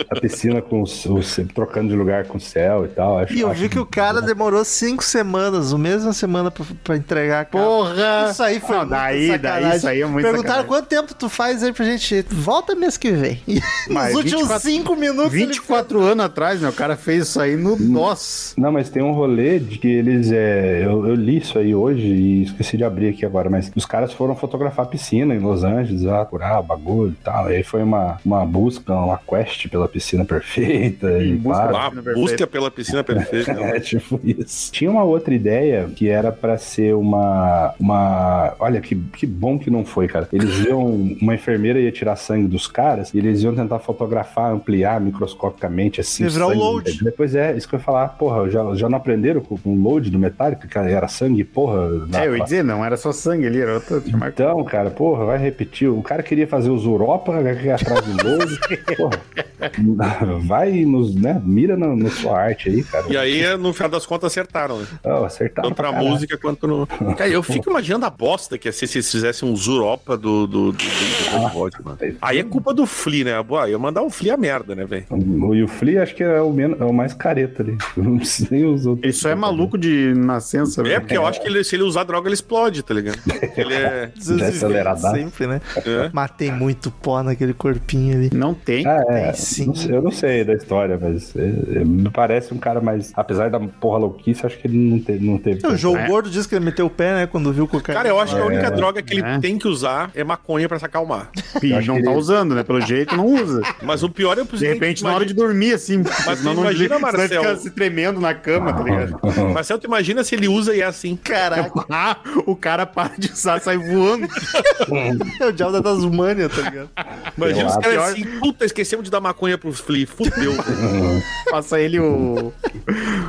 a piscina com os, os- trocando de lugar com o céu e tal. Acho, E eu acho vi que o cara demorou cinco semanas, a mesma semana, pra, pra entregar a. Porra! Isso aí foi Não, muita daí, daí, sacanagem. isso aí é muito Perguntaram sacanagem. quanto tempo tu faz aí pra gente. Volta mês que vem. E nos Mas últimos 24 cinco minutos. ele 24 anos atrás, né? O cara fez isso aí no Nossa. Não, mas tem um rolê de que eles. É, eu, eu li isso aí hoje e esqueci de abrir aqui agora, mas os caras foram fotografar a piscina em Los Angeles, lá, curar bagulho e tal. E aí foi uma, uma busca, uma quest pela piscina perfeita e busca Piscina perfeita. busca pela piscina perfeita. É, tipo isso. Tinha uma outra ideia que era pra ser uma. uma olha, que, que bom que não foi, cara. Eles iam. Uma enfermeira ia tirar sangue dos caras e eles iam tentar fotografar, ampliar microscopicamente assim. Virar um sangue. load. Depois é, isso que eu ia falar. Porra, já, já não aprenderam com o load do Metallica, que era sangue, porra. na- É, eu ia dizer, não era só sangue ali, era outra. Então, cara, porra, vai repetir. O cara queria fazer os Europa aqui atrás do load. porra, vai nos, né? Mira na, na sua arte aí, cara. E aí, no final das contas, acertaram, né? Oh, acertaram Tanto pra caralho. música quanto no. Cara, eu fico imaginando a bosta que ia ser se eles fizessem um Zuropa do, do, do, do, Hot, mano. Aí é culpa do Flea, né? Boa, ia mandar o Flea a merda, né, velho? O e o Flea acho que é o, menos, é o mais careta ali. Não sei nem os outros. Ele só é maluco de nascença, É, velho. porque eu acho que ele- se ele usar droga, ele explode, tá ligado? Ele é. Desaceleradaço. Sempre, né? é. Matei muito pó naquele corpinho ali. Não tem. Ah, é. Tem sim. Não sei- eu não sei da história, mas é, é, me parece um cara mais. Apesar da porra louquice, acho que ele não teve. Não teve O João É. Gordo disse que ele meteu o pé, né? Quando viu o cocaína. Cara, eu acho que a única droga que ele É. tem que usar é maconha pra se acalmar. Acho não tá ele- usando, né? Pelo jeito, não usa. Mas o pior é o De repente, na hora de dormir, assim. Mas tu não imagina, senão vai Marcel. ficar se tremendo na cama, tá ligado? Marcel, tu imagina se ele usa e é assim. Caraca, Ah, o cara para de usar, sai voando. é o diabo da Tasmânia, tá ligado? Imagina os acho caras pior- assim, puta, esquecemos de dar maconha pro Flea, fudeu. Passa ele o...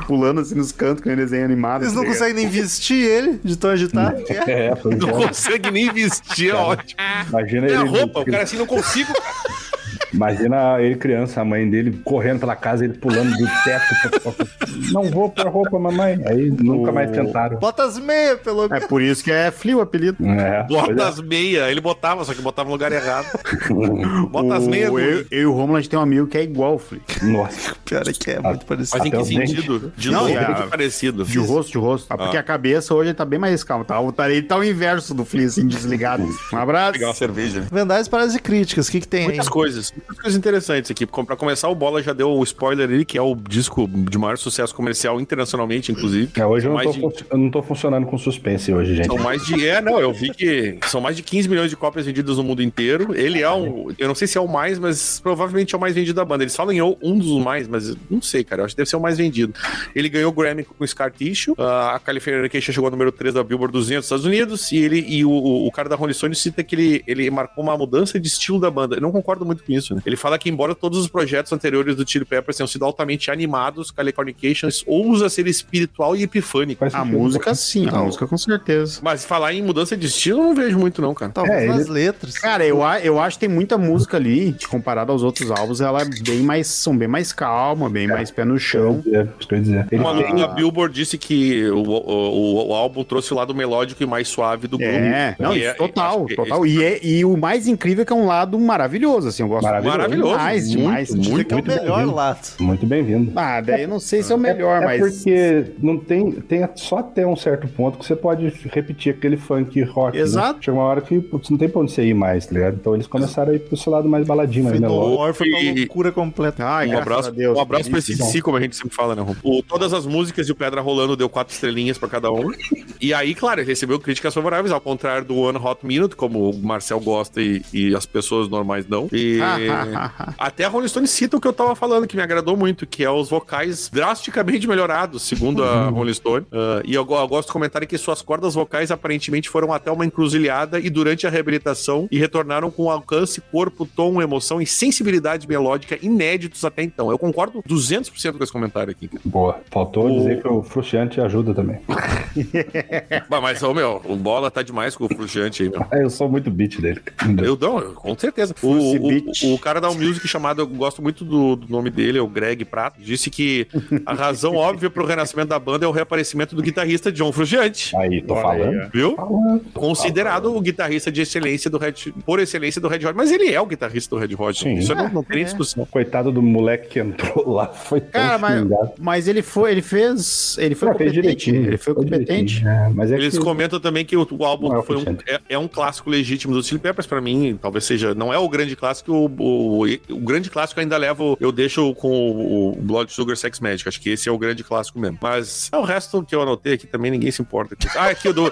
pulando assim nos cantos com o desenho animado. Eles não tá conseguem nem vestir ele, de tão agitado é. É, Não é. consegue nem vestir, é ótimo. Imagina É a ele. roupa, o cara assim, não consigo. Imagina ele criança, a mãe dele correndo pela casa, ele pulando do teto. não vou pôr roupa, mamãe. Aí nunca mais tentaram. Bota as meias, pelo É menos. por isso que é Flea o apelido. É, Bota é. as meias. Ele botava, só que botava no lugar errado. Bota as meias. O- eu, eu e o Romulo, a gente tem um amigo que é igual o Flea. Nossa. Pior é que é muito parecido. Mas em que sentido? De Não, novo, a- muito parecido. De rosto, de rosto. Ah, porque a cabeça hoje tá bem mais calma. Tá, tá- ele tá o inverso do Flea, assim, desligado. Um abraço. Pegar uma cerveja. Vendagens, paradas e críticas, o que que tem aí? Muitas coisas. Muitas coisas interessantes aqui. Pra começar, o Bola já deu o spoiler ali, que é o disco de maior sucesso comercial internacionalmente, inclusive. É, hoje eu não, tô, de- fun- eu não tô funcionando com suspense hoje, gente. São mais de. É, não, eu vi que são mais de 15 milhões de cópias vendidas no mundo inteiro. Ele é um. Eu não sei se é o mais, mas provavelmente é o mais vendido da banda. Eles falam em um dos mais, mas não sei, cara. Eu acho que deve ser o mais vendido. Ele ganhou o Grammy com Scar Tissue. ah, a Californication chegou ao número 3 da Billboard 200 dos Estados Unidos. E ele e o, o, o cara da Rolling Stone cita que ele, ele marcou uma mudança de estilo da banda. Eu não concordo muito com isso, né? Ele fala que, embora todos os projetos anteriores do Chili Peppers tenham sido altamente animados, Californication ousa ser espiritual e epifânico. Faz A sentido. música sim, a música com certeza. Mas falar em mudança de estilo, eu não vejo muito, não, cara. Talvez É, nas ele- letras. Cara, eu, eu acho que tem muita música ali, que comparado aos outros álbuns, ela é bem mais, são bem mais calma, bem mais pé no chão. É, isso ia dizer. Da Billboard disse que o, o, o álbum trouxe o lado melódico e mais suave do grupo. É, não, isso é- total, total. E, é, e o mais incrível é que é um lado maravilhoso, assim, eu gosto Maravilhoso. Maravilhoso. demais, muito, demais. muito, Dizer que é o muito melhor bem-vindo. lado. Muito bem-vindo. Ah, daí eu não sei se é o melhor, é mas... porque não tem, tem só até um certo ponto que você pode repetir aquele funk rock. né? Exato. Chega uma hora que putz, não tem pra onde você ir mais, tá ligado? Então eles começaar a ir pro seu lado mais baladinho, mais Foi do. War, foi E- loucura completa. Ai, Um abraço, a Deus. um abraço pra esse si, como a gente sempre fala, né, Rom? O- Todas as músicas e o Pedra Rolando deu quatro estrelinhas pra cada um. E aí, claro, ele recebeu críticas favoráveis, ao contrário do One Hot Minute, como o Marcel gosta e, e as pessoas normais não. E até a Rolling Stone cita o que eu tava falando, que me agradou muito, que é os vocais drasticamente melhorados, segundo a Rolling Stone. Ah, e eu, eu gosto do comentário que suas cordas vocais aparentemente foram até uma encruzilhada e durante a reabilitação e retornaram com alcance, corpo, tom, emoção e sensibilidade melódica inéditos até então. Eu concordo 200% com esse comentário aqui. Boa. Faltou O- dizer que o Frustiante ajuda também. Mas, mas, ô, meu, o Bola tá demais com o Frustiante aí, meu. É, eu sou muito beat dele. Eu eu- com certeza. O, o, Beat. O cara da Music chamado, eu gosto muito do, do nome dele, é o Greg Prato, disse que a razão óbvia pro renascimento da banda é o reaparecimento do guitarrista John Frusciante. Aí, tô Olha falando. aí, Viu? Falando. Considerado o guitarrista de excelência do Red, por excelência do Red Hot, mas ele é o guitarrista do Red Hot. Sim. Isso não, não tem nem É. discussão. Coitado do moleque que entrou lá, foi tão Cara, mas, mas ele foi, ele fez, ele foi Não, fez competente, direitinho. ele foi competente. é, mas é Eles que... comentam também que o, o álbum Não é foi um- é, é um clássico legítimo do Chili Peppers pra mim, talvez seja, não é o grande clássico, o, o, o grande clássico ainda leva, o- eu deixo com o, o Blood Sugar Sex Magic, acho que esse é o grande clássico mesmo. Mas é o resto que eu anotei aqui também ninguém se importa. Ah, aqui eu dou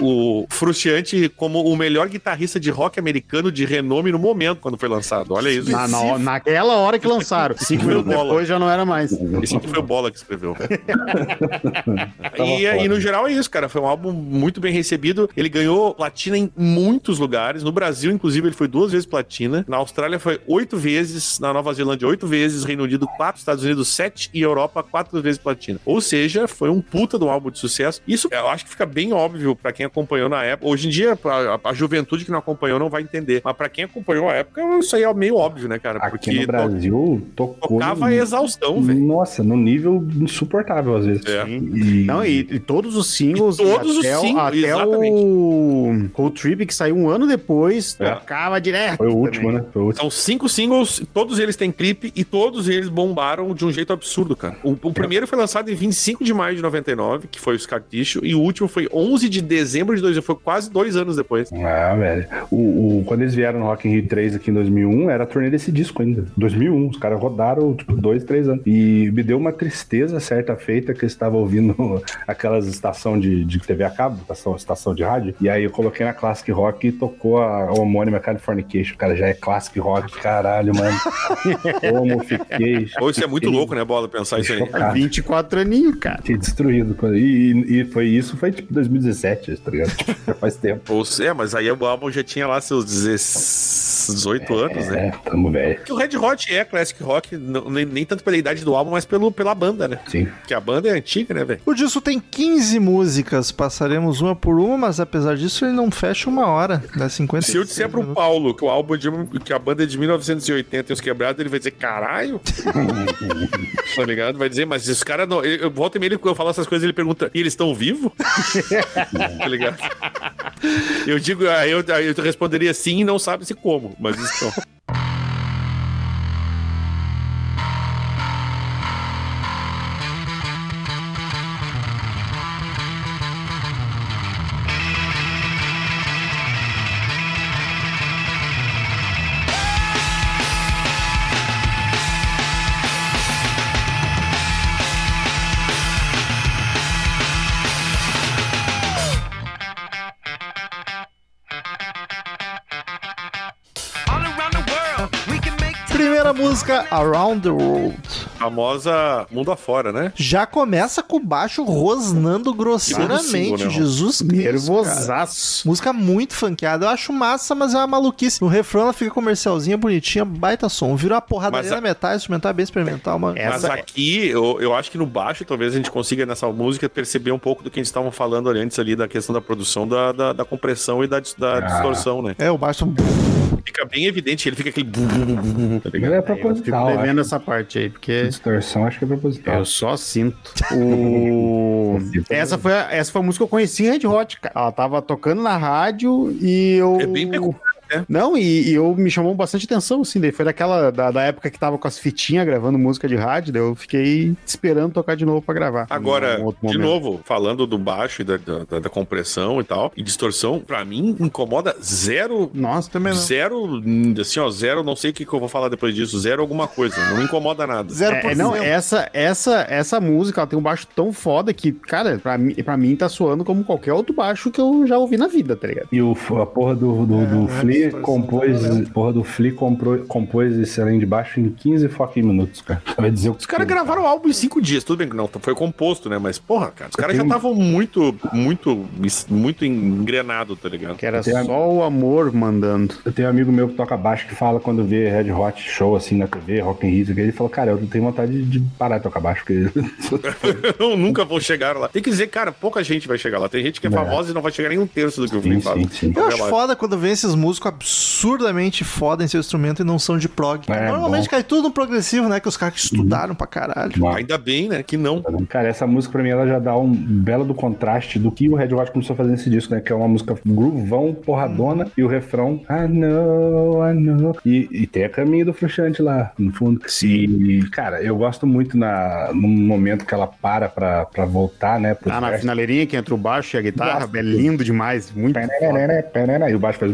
o Frustiante como o melhor guitarrista de rock americano de renome no momento quando foi lançado. Olha isso. Na, na- naquela hora que lançaram. Cinco Foi minutos bola. depois já não era mais. Esse aqui foi o Bola que escreveu. e, e no geral é isso, cara. Foi um álbum muito bem recebido. Ele ganhou platina em muitos lugares. No Brasil, inclusive, ele foi duas vezes platina. Na Austrália foi oito vezes. Na Nova Zelândia, oito vezes. Reino Unido, quatro. Estados Unidos, sete. E Europa, quatro vezes platina. Ou seja, foi um puta de um álbum de sucesso. Isso eu acho que fica bem óbvio pra quem acompanhou na época. Hoje em dia, a, a- juventude que não acompanhou não vai entender. Mas pra quem acompanhou a época, isso aí é meio óbvio, né, cara? Aqui no Brasil, tocou... tocava a no- exaustão, velho. Nossa, num nível insuportável às vezes. É. E... Não, e, e todos os singles, E todos os até, o- singles, até exatamente. o Road Trip, que saiu um ano depois, É. tocava direto. Foi o último, também. né? Foi o último. São cinco singles, todos eles têm clipe e todos eles bombaram de um jeito absurdo, cara. O, o primeiro foi lançado em 25 de maio de 99, que foi o Scar Tissue, e o último foi 11 de dezembro de 2000, foi quase dois anos depois. Ah, velho. O, o- quando eles vieram no Rock in Rio 3 aqui em 2001, era a turnê desse disco ainda. 2001. Os caras rodaram, tipo, dois, três anos. E me deu uma tristeza certa feita que eu estava ouvindo aquelas estação de, de TV a cabo, estação, estação de rádio. E aí eu coloquei na Classic Rock e tocou a, a homônima Californication. Cara, já é Classic Rock, caralho, mano. Homofication. Ou isso é muito louco, né, Bola, pensar isso aí. Chocado. 24 aninhos, cara. Fiquei destruído. E, e- e foi isso, foi tipo 2017, tá ligado? Já faz tempo. Ou, é, mas aí o álbum já tinha lá seus 18 anos, né? É, tamo velho. O Red Hot é classic rock, não- nem, nem tanto pela idade do álbum, mas pelo, pela banda, né? Sim. Porque a banda é antiga, né, velho? O disco tem 15 músicas, passaremos uma por uma, mas apesar disso ele não fecha uma hora, dá 50 Se eu disser pro Paulo que o álbum é de, que a banda é de 1980 e os quebrados, ele vai dizer, caralho. tá ligado? Vai dizer, mas esse cara não. Eu, eu volto e meia, ele- quando eu falo essas coisas, ele pergunta, e eles estão vivos? ligado? Eu digo, eu, eu responderia sim e não sabe se como, mas estão. Música, Around the World. Famosa mundo afora, né? Já começa com o baixo rosnando grosseiramente. Né? Jesus Cristo. Nervosaço. Música muito funkeada. Eu acho massa, mas é uma maluquice. No refrão ela fica comercialzinha, bonitinha, baita som. Virou uma porradaria Mas a- na metade, instrumental é bem experimental, mano. É. Mas Essa- aqui, eu, eu acho que no baixo, talvez a gente consiga nessa música perceber um pouco do que a gente estava falando ali antes ali, da questão da produção, da, da, da compressão e da, da Ah. distorção, né? É, o baixo. Fica bem evidente, ele fica aquele... tá ligado? é Eu fico proposital. devendo acho. essa parte aí, porque Distorção acho que é proposital. eu só sinto. O... essa, foi a, essa foi a música que eu conheci em Red Hot, cara. Ela tava tocando na rádio e eu. É bem peculiar, né? Não, e, e eu me chamou bastante atenção, assim. Daí foi daquela da, da época que tava com as fitinhas gravando música de rádio, daí eu fiquei esperando tocar de novo pra gravar. Agora, outro de novo, falando do baixo e da, da, da compressão e tal, e distorção, pra mim, incomoda zero. Nossa, também não. Zero, assim, ó, zero, não sei o que, que eu vou falar depois disso, zero alguma coisa, não me incomoda nada. 0%. É, é, não, essa, essa, essa música ela tem um baixo tão foda que, cara, pra mim, pra mim tá soando como qualquer outro baixo que eu já ouvi na vida, tá ligado? E o, a porra do, do, do É, Flea compôs. Porra do Flea comprou, compôs esse além de baixo em 15 fucking minutos, cara. Vai dizer o que Os caras gravaram o álbum em cinco dias, tudo bem que não foi composto, né? Mas, porra, cara, os caras já tenho- estavam muito, muito, muito engrenado, tá ligado? Que era Tem a- só o amor mandando. Eu tenho um amigo meu que toca baixo que fala quando vê Red Hot show assim na TV, Rock in Rio, ele falou, cara, eu não tenho vontade de parar de tocar baixo, porque Eu nunca vou chegar lá. Tem que dizer, cara, pouca gente vai chegar lá. Tem gente que é, É. famosa e não vai chegar nem um terço do que o Flea sim, faz. sim, sim. Eu acho foda quando vem esses músicos absurdamente foda em seu instrumento e não são de prog. É, Normalmente bom. cai tudo no progressivo, né? Que os caras que estudaram pra caralho. Bom, Ainda bem, né? Que não. Cara, essa música pra mim ela já dá um belo do contraste do que o Red Hot começou a fazer nesse disco, né? Que é uma música groovão, porradona, e o refrão I know, I know. E, e tem a caminho do Frustrante lá, no fundo. Sim. E, cara, eu gosto muito na, no momento que ela para pra, pra voltar, né? Ah, na finaleirinha que entra o baixo e a guitarra, Gosto. é lindo demais. Muito foda. Pereré, pereré, E o baixo faz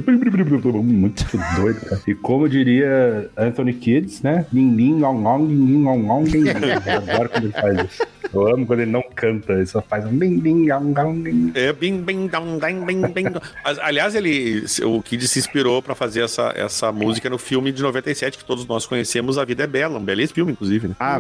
muito doido, cara. E como diria Anthony Kids, né? Ling, ling, long, long, ling. Eu adoro quando ele faz isso. Eu amo quando ele não canta, ele só faz um ling, long, long, ling. É bing, bing, dong, ding, bing, bing. dong. Mas, Aliás, ele, o Kid se inspirou pra fazer essa, essa música no filme de 97 que todos nós conhecemos, A Vida é Bela, um belíssimo filme, inclusive, né? Ah,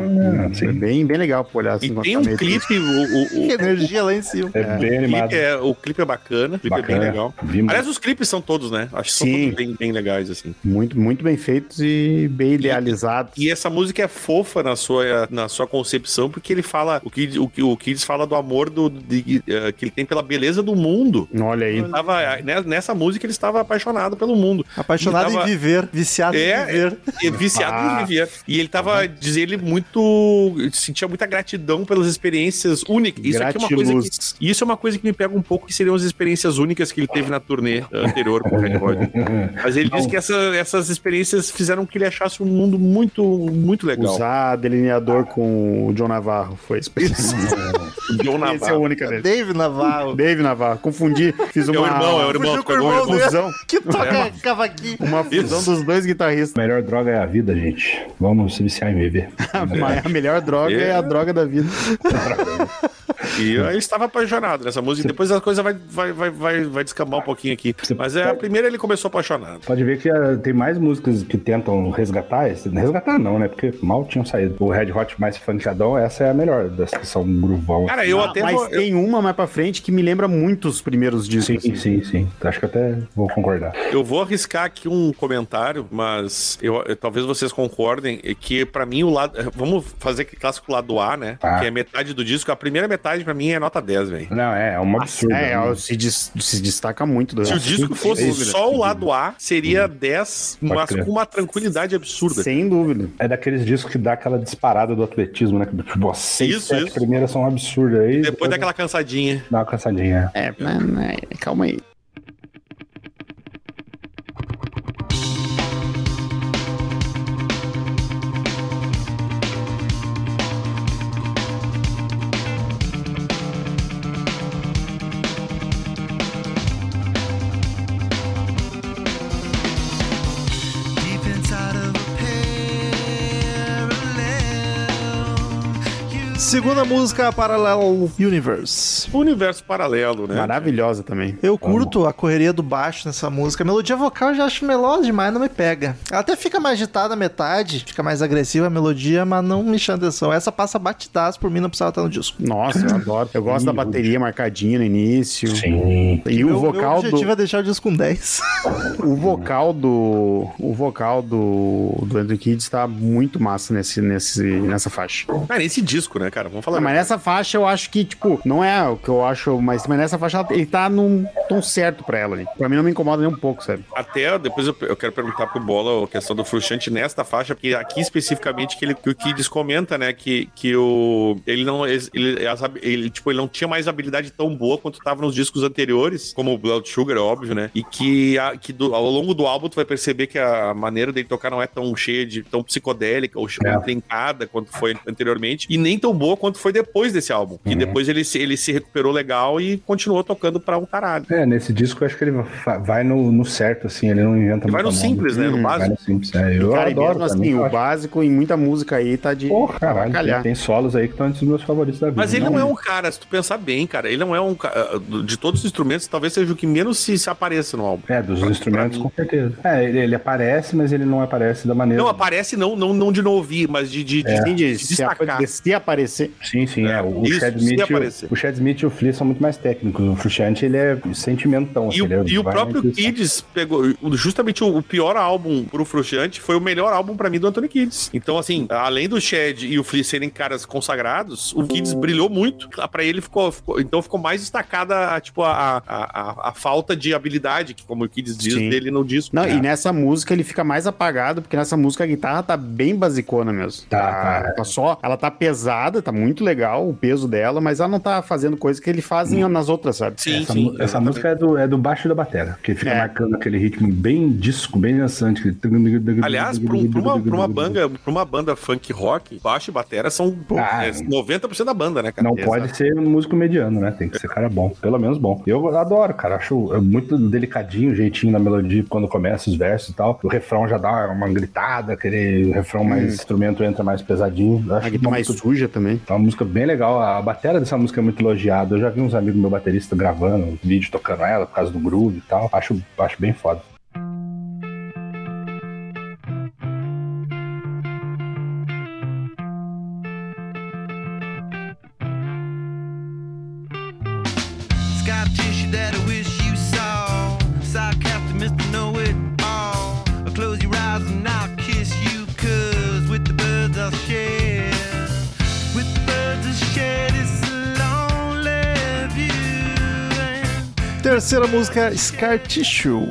sim. é bem, bem legal pra olhar assim. E tem um clipe, o, o, o- Que energia lá em cima. É, bem animado. clipe é, o clipe é bacana, o clipe é Bacana. bem legal. Vimos. Aliás, os clipes são todos, né? Acho que são Sim. todos bem, bem legais, assim. Muito, muito bem feitos e bem idealizados. E essa música é fofa na sua, na sua concepção, porque ele fala, o Kids, o, o Kids fala do amor do, de- eh, que ele tem pela beleza do mundo. Olha aí. Ele tava, né, nessa música ele estava apaixonado pelo mundo. Apaixonado tava- em viver, viciado em É, viver. é viciado Ah. em viver. E ele tava, diz ele, muito. sentia muita gratidão pelas experiências únicas. Isso aqui é uma coisa que. Isso é uma coisa que me pega um pouco, que seriam as experiências únicas que ele teve na turnê anterior com o Red Hot. Mas ele diz que essa- essas experiências fizeram que ele achasse um mundo muito, muito legal. Usar delineador com o John Navarro foi a experiência. John Essa é a Navarro. única dele. Dave Navarro. Dave Navarro. Confundi. Fiz É uma, o irmão, é o irmão. Fugiu com o irmão o dele. fusão. Que toca É. cavaquinho. Uma fusão Isso. dos dois A guitarristas. melhor droga é a vida, gente. Vamos se viciar em. Mas a melhor droga é a droga da vida. E aí ele estava apaixonado nessa música. Depois a coisa vai, vai, vai, vai, vai descambar um pouquinho aqui. Você Mas é, a primeira ele começou apaixonado. Pode ver que ah, tem mais músicas que tentam resgatar esse. Resgatar não, né? Porque mal tinham saído. O Red Hot mais funkadão, essa é a melhor das que são gruvão. Cara, eu Ah, até Mas vou. tem uma mais pra frente que me lembra muito os primeiros discos. Sim, sim, sim. Acho que até vou concordar. Eu vou arriscar aqui um comentário, mas eu, eu- talvez vocês concordem é que pra mim o lado, vamos fazer aquele clássico lado A, né? Tá. Que é metade do disco. A primeira metade pra mim é nota 10, velho. Não, é, é um absurdo. É, né? se, dis- se destaca muito. Do Se o disco fosse dúvida. só o lado A, seria 10, Pode mas crer. com uma tranquilidade absurda. Sem dúvida. É daqueles discos que dá aquela disparada do atletismo, né? Que, tipo, as seis, Isso, sete isso. primeiras são absurdas aí. Depois daquela cansadinha. Dá uma cansadinha. É, mas, mas, calma aí. Segunda música, Parallel Universe. Universo paralelo, né? Maravilhosa também. Eu curto a correria do baixo nessa música. A melodia vocal eu já acho melosa demais, não me pega. Ela até fica mais agitada a metade, fica mais agressiva a melodia, mas não me chama atenção. Essa passa batidaço, por mim não precisava estar no disco. Nossa, eu adoro. Eu gosto da bateria marcadinha no início. Sim. E meu, o vocal meu objetivo do é deixar o disco com 10. o vocal do o vocal do do Andrew Kids tá muito massa nesse, nesse nessa faixa. Cara, esse disco, né, cara? Vamos falar. Mas nessa faixa eu acho que, tipo, não é o que eu acho, mas, mas nessa faixa ele tá num tom certo pra ela ali. Pra mim não me incomoda nem um pouco, sabe? Até depois eu, eu quero perguntar pro Bola a questão do Frustrante nesta faixa, porque aqui especificamente que, ele, que o Kids comenta, né, que, que o, ele não ele, ele, tipo, ele não tinha mais habilidade tão boa quanto tava nos discos anteriores, como o Blood Sugar, é óbvio, né, e que, a, que do- ao longo do álbum tu vai perceber que a maneira dele tocar não é tão cheia de, tão psicodélica ou É. trincada quanto foi anteriormente, e nem tão boa quanto foi depois desse álbum, e Uhum. depois ele, se- ele se recuperou legal e continuou tocando pra um caralho. É, nesse disco eu acho que ele vai no, no certo, assim, ele não inventa Ele vai no simples, né, no Hum, Vai básico. no simples, é. Eu Cara, e adoro mesmo assim, também, eu o básico em muita música aí tá de Porra, caralho, calhar. tem, tem solos aí que estão entre os meus favoritos da vida. Mas ele não é um cara, se tu pensar bem, cara, ele não é um ca- de todos os instrumentos, talvez seja o que menos se, se apareça no álbum. É, dos Pra- instrumentos, pra com certeza. É, ele, ele aparece, mas ele não aparece da maneira. Não, aparece não, não, não de não ouvir, mas de, de, de- É. Entendi. de Se, destacar. se aparecer. Sim, sim, é. O, Isso, Chad Smith, o, o Chad Smith e o Flea são muito mais técnicos. O Frusciante, ele é sentimentão. E o, assim, ele e o próprio. Kids pegou o- justamente o, o pior álbum pro Frustrante foi o melhor álbum pra mim do Anthony Kids. Então, assim, além do Shed e o Flea serem caras consagrados, o Kids brilhou muito. Pra ele ficou, ficou- então ficou mais destacada a, tipo, a, a, a, a falta de habilidade, que como o Kids diz Sim. dele no disco. Não, É. e nessa música ele fica mais apagado, porque nessa música a guitarra tá bem basicona mesmo. Tá, tá. só, ela tá pesada, tá muito legal o peso dela, mas ela não tá fazendo coisa que ele faz em- nas outras, sabe? Sim, Essa, sim. essa música é do, é do baixo da batera, que fica É. marcando aquele ritmo bem disco, bem dançante. que- Aliás, pra, um- pra uma, pra, uma banda, pra uma banda funk rock, baixo e batera são pô, Ah, é 90% da banda, né, cara? Não Exato. pode ser um músico mediano, né? Tem que ser cara bom, pelo menos bom. Eu adoro, cara. Acho é muito delicadinho o jeitinho na melodia quando começa os versos e tal. O refrão já dá uma gritada, aquele refrão mais instrumento entra mais pesadinho. Eu A Acho guitarra mais suja também. É uma música bem legal. A bateria dessa música é muito elogiada. Eu já vi uns amigos meu baterista gravando um vídeo tocando ela por causa do groove e tal. Acho, acho bem foda. Terceira música, Scar Tissue.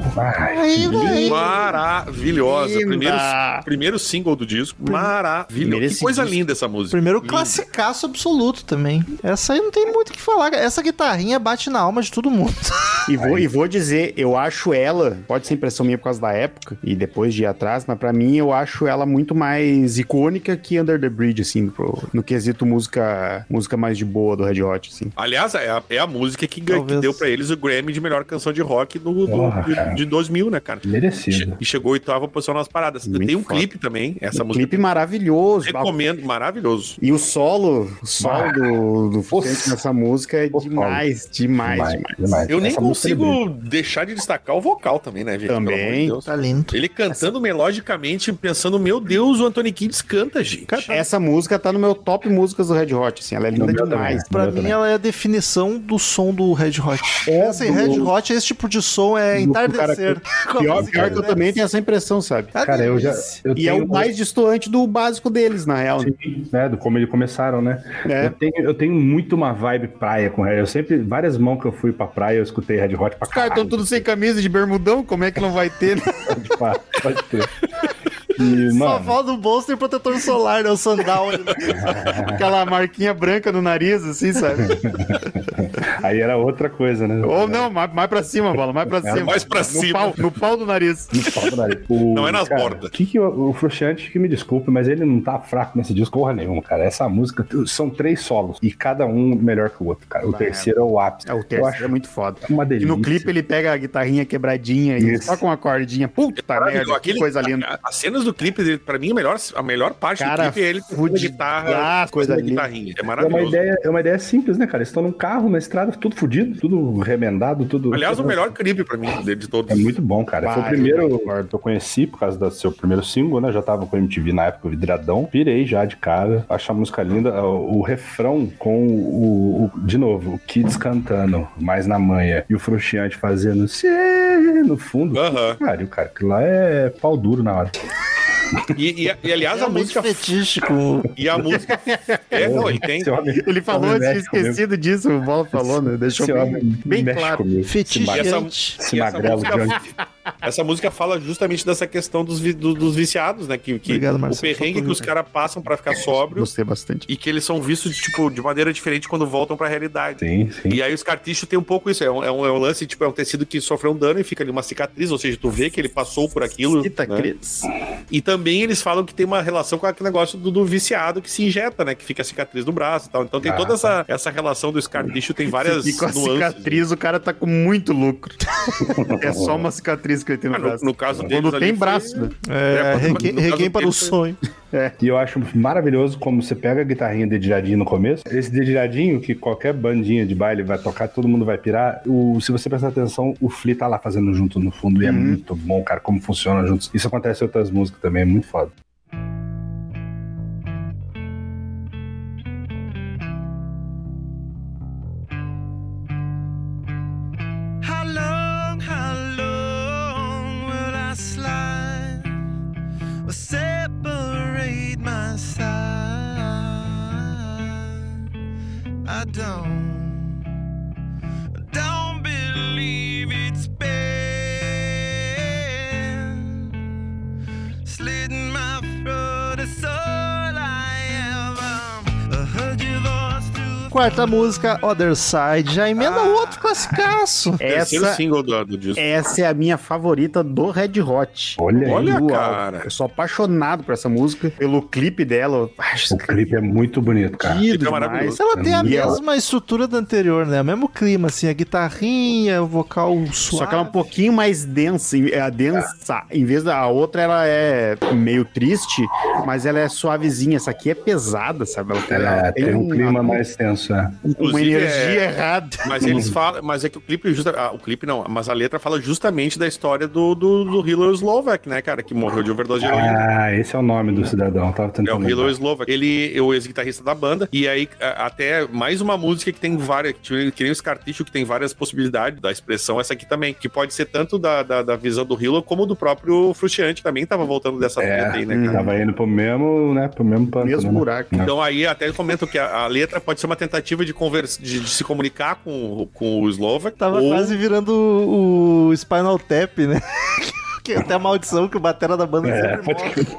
Maravilhosa. Linda. Primeiro, primeiro single do disco. Maravilhoso. Que coisa linda essa música. Primeiro Linda. classicaço absoluto também. Essa aí não tem muito o que falar. Essa guitarrinha bate na alma de todo mundo. E vou, e vou dizer, eu acho ela, pode ser impressão minha por causa da época e depois de ir atrás, mas pra mim eu acho ela muito mais icônica que Under the Bridge, assim, pro- no quesito música, música mais de boa do Red Hot, assim. Aliás, é a, é a música que, que deu pra eles o Grammy de melhor canção de rock do, do- Porra, de, de 2000, né, cara? merecido. E chegou oitava posição nas paradas. Muito Tem um foda. clipe também, essa um música. clipe maravilhoso. Recomendo, maravilhoso. E o solo, o solo Ah. do, do nessa música é demais, demais, demais. demais. Eu nem Essa é consigo deixar de destacar o vocal também, né, gente? Também. Pelo amor de Deus. Tá lindo. Ele cantando melodicamente, pensando, meu Deus, o Anthony Kids canta, gente. Essa música tá no meu top músicas do Red Hot, assim, ela é linda demais. também. Pra mim, também. ela é a definição do som do Red Hot. É, em do- Red Hot, esse tipo de som é entardecer. Com a Pior, pior que eu deles. também tenho essa impressão, sabe? Ah, Cara, eu já. Eu E é o mais distoante do básico deles, na real. né? Sim, né, do como eles começaram, né? É. Eu, tenho, eu tenho muito uma vibe praia com Red. Eu sempre, várias mãos que eu fui pra praia, eu escutei Red Hot pra Os caras estão caralho. tudo sem camisa de bermudão, como é que não vai ter? né? Pode, pá, pode ter. E, Só mano, falta o bolso e protetor solar, né? O sandal. ali. Aquela marquinha branca no nariz, assim, sabe? aí era outra coisa, né? Ou não, mais, mais pra cima, bola, mais pra cima. mais pra no cima. Pau, no pau do nariz. No pau do nariz. O- Não é nas cara, bordas. Que que o, o que me desculpe, mas ele não tá fraco nesse disco porra nenhuma, cara. Essa música são três solos e cada um melhor que o outro, cara. O terceiro é o ápice. É, o Eu terceiro acho é muito foda. uma E delícia. no clipe ele pega a guitarrinha quebradinha e Isso. toca uma cordinha. Puta merda, que coisa linda. a- As cenas do clipe, dele, pra mim, a melhor, a melhor parte Cara, do clipe é ele com guitarra, fudidaço, coisa linda. guitarrinha. É É uma, maravilhoso. ideia, é uma ideia simples, né, cara? Eles estão num carro, na estrada, tudo fudido, tudo remendado, tudo. Aliás, o melhor clipe pra mim, de, de todos. É muito bom, cara. Foi o Vai, primeiro que eu conheci por causa do seu primeiro single, né? Já tava com MTV na época, vidradão. Virei já de cara. Acho a música linda. O, o refrão com o, o- De novo, o Kids cantando mais na manha e o Frustiante fazendo "Cê", no fundo. Aham. Cara, cara, aquilo lá é pau duro na hora. E, e- e, aliás, a Realmente música. fetiche com... E a música. É, não, ele tem. Homem- Ele falou, eu tinha esquecido disso, o Bola falou, né? Deixou bem, bem claro. comigo. Fetiche. essa- E essa magrelo música-. Essa música fala justamente dessa questão dos, vi- do- dos viciados, né? Que, que Obrigado, o Marcelo. perrengue que os caras passam pra ficar sóbrio Gostei bastante. e que eles são vistos, tipo, de maneira diferente quando voltam pra realidade. Sim, sim. E aí os cartuchos tem um pouco isso, é um, é um, é um lance, tipo, é um tecido que sofreu um dano e fica ali uma cicatriz, ou seja, tu vê que ele passou por aquilo. Né? E também eles falam que tem uma relação com aquele negócio do, do viciado que se injeta, né? Que fica a cicatriz no braço e tal. Então tem Ah. toda essa, essa relação do Scar Tissue, tem várias E com a nuances. cicatriz, o cara tá com muito lucro. é só uma cicatriz que ele tem no Ah, no, braço. no caso deles Quando tem foi- braço, né? É, É, no reguém para o sonho. E eu acho maravilhoso como você pega a guitarrinha dedilhadinho no começo. Esse dedilhadinho que qualquer bandinha de baile vai tocar, todo mundo vai pirar. O, se você prestar atenção, o Flea tá lá fazendo junto no fundo. E é muito bom, cara, como funciona juntos. Isso acontece em outras músicas também, é muito foda. Quarta música, Other Side. Já emenda outro classicaço. Essa, single do, do disco. essa é a minha favorita do Red Hot. Olha, Olha, aí. Cara. Eu sou apaixonado por essa música, pelo clipe dela. O clipe é muito bonito, cara. lindo é demais. maravilhoso. Ela tem a E ela- mesma estrutura da anterior, né? O mesmo clima, assim, a guitarrinha, o vocal suave. Só que ela é um pouquinho mais densa. É a densa. Em vez da a outra, ela é meio triste, mas ela é suavezinha. Essa aqui é pesada, sabe? Ela, ela É, tem um clima mais tenso, é. Uma Inclusive, energia é- errada. Mas eles falam, mas é que o clipe, justa, ah, o clipe não, mas a letra fala justamente da história do, do, do Hiller Slovak, né, cara, que morreu de overdose de heroína. Ah, esse é o nome do cidadão. Tava É tentando. o Hiller. Slovak. Ele é o ex-guitarrista da banda. E aí, até mais uma música que tem várias. Que que nem o Scarticho, que tem várias possibilidades da expressão. Essa aqui também. Que pode ser tanto da, da, da visão do Hiller como do próprio Frustiante. Também tava voltando dessa É, treta aí, né, cara? Tava indo pro mesmo, né? Pro mesmo pântano. Mesmo né? buraco. Então aí até comento que a, a letra pode ser uma tentativa de, conversa, de, de se comunicar com, com o Slovak. Tava ou- quase virando o, o Spinal Tap, né? que até a maldição que o batera da banda É, sempre pode.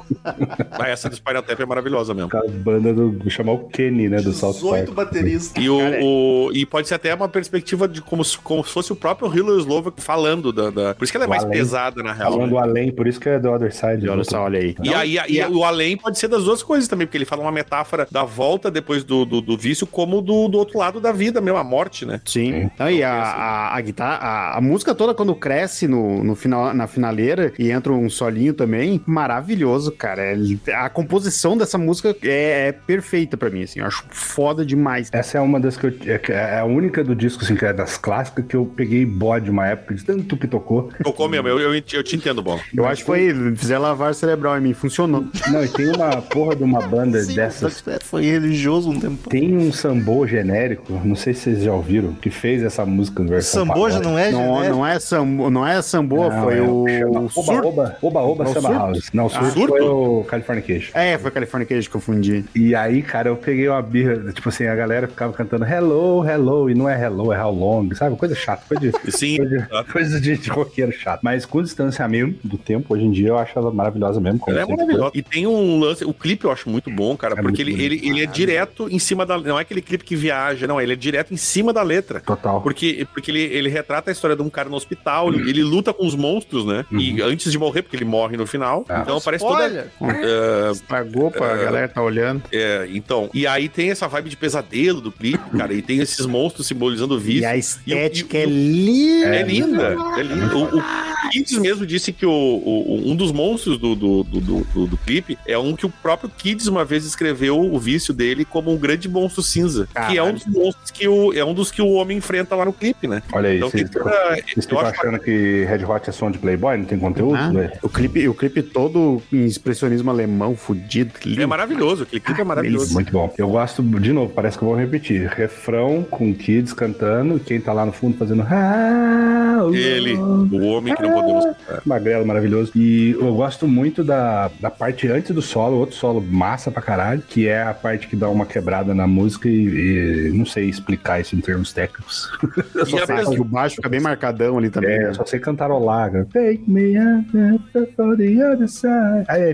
Ah, essa do Spinal Tap é maravilhosa mesmo. Aquela banda do. chamar o Kenny, né? Do South 18 Park. bateristas. E, o, o- e pode ser até uma perspectiva de como, se- como se fosse o próprio Hiller Slovak falando da, da- Por isso que ela é O mais além. pesada, na real. Falando né? além, por isso que é do Other Side. Olha só, olha aí. E aí, e o além pode ser das duas coisas também, porque ele fala uma metáfora da volta depois do, do, do vício, como do, do outro lado da vida mesmo, a morte, né? Sim. Então, e a, a, a guitarra, a, a música toda quando cresce no, no final, na finaleira e entra um solinho também, maravilhoso, cara. É- a composição dessa música é, é perfeita pra mim, assim. Eu acho foda demais. Essa é uma das que eu. É, é a única do disco, assim, que é das clássicas, que eu peguei bode uma época, de tanto que tocou. Tocou mesmo, eu, eu, eu te entendo, Bola. Eu acho que foi, fizer lavar cerebral em mim, funcionou. Não, e tem uma porra de uma banda Sim, dessas. Foi religioso um tempo. Tem um sambô genérico, não sei se vocês já ouviram, que fez essa música no versão Samboja não é Não, genérico? não é sambo, não é samboa, Não, foi é o, o Oba surto. Oba, Oba Oba É o Samba surto? House. Não, o surto, surto? foi o Californication. É, foi Californication que eu confundi. E aí, cara, eu peguei uma birra, tipo assim, a galera ficava cantando hello, hello, e não é hello, é how long, sabe? Coisa chata, coisa de, Sim, coisa de, coisa de, de roqueiro chato. Mas com distanciamento do tempo, hoje em dia, eu acho ela maravilhosa mesmo. Ela é maravilhosa. E tem um lance, o clipe eu acho muito bom, cara, É porque ele, ele, ele é direto em cima da. Não é aquele clipe que viaja, não, ele é direto em cima da letra. Total. Porque, porque ele, ele retrata a história de um cara no hospital, ele, ele luta com os monstros, né? E antes de morrer, porque ele morre no final. Ah. Então parece toda. Spoiler! É, Estragou pra galera que tá olhando. é, então. E aí tem essa vibe de pesadelo do clipe, cara, e tem esses monstros simbolizando o vício. E a E estética e é o- linda. É linda, é linda. O, o- Kids mesmo disse que o, o- um dos monstros do, do, do, do- do- do clipe é um que o próprio Kids uma vez escreveu o vício dele como um grande monstro cinza. Que é um dos monstros que o, é um dos que o homem enfrenta lá no clipe, né? Olha aí, Então vocês toda- acho achando que Red Hot é som de Playboy? Não tem conteúdo? Ah, né? o, clipe, o clipe todo em expressionismo alemão, fudido. É maravilhoso, aquele clipe é maravilhoso. Muito bom. Eu gosto, de novo, parece que eu vou repetir. Refrão com kids cantando, quem tá lá no fundo fazendo. "Hello". Ele, o homem que não podemos. É. Magrelo, maravilhoso. E eu gosto muito da, da parte antes do solo, outro solo massa pra caralho, que é a parte que dá uma quebrada na música e, e não sei explicar isso em termos técnicos. Eu só E a sei, pessoa- O baixo fica bem marcadão ali também. é, né? eu só sei cantarolar. cara. Take me up for the other side. Aí,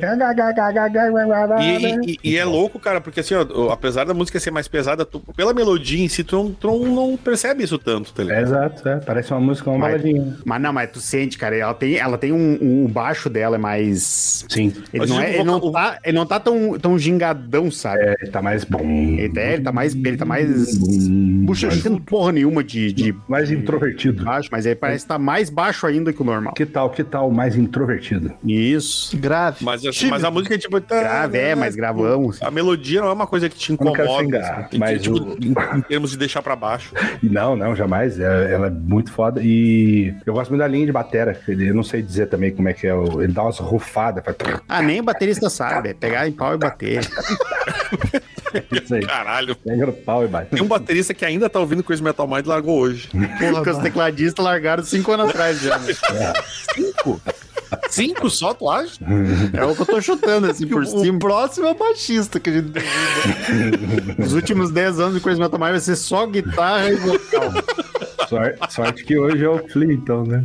E, e- e é louco, cara, porque assim, ó, apesar da música ser mais pesada, tu- pela melodia em si, tu não, tu não, não percebe isso tanto, tá ligado? É, exato, é. Parece uma música, uma Mas- baladinha. Mas não, mas tu sente, cara, ela tem, ela tem um, um- O baixo dela é mais. Sim. Ele Mas não, é, ele, não tá, ele não tá tão, tão gingadão, sabe? É, tá mais bom. Ele, tá, ele tá mais. Ele tá mais. Bucha Não tem porra nenhuma de, de Mais introvertido. baixo, mas ele parece estar mais baixo ainda que o normal. Que tal, que tal mais introvertido? Isso. Grave. Mas, Tímido. mas a música é tipo. Tá, Grave, é, mais gravão. assim. A melodia não é uma coisa que te incomoda. xingar, assim, mas tipo, o- em, em termos de deixar pra baixo. Não, não, jamais. É- ela é muito foda. E eu gosto muito da linha de batera. Eu não sei dizer também como é que é. Ele dá umas rufadas. Faz... Ah, nem o baterista sabe. É pegar em pau e bater. Isso aí. Caralho. Pega no pau e bate. Tem um baterista que ainda tá ouvindo Crazy Metal Mind largou hoje. Porque os tecladistas largaram cinco anos atrás já. né? Cinco? Cinco só, tu acha? É o que eu tô chutando assim por o cima. próximo é o baixista que a gente Os últimos 10 anos de Crazy Metal Mind vai ser só guitarra e vocal. Sorte, sorte que hoje é o Flea, então, né?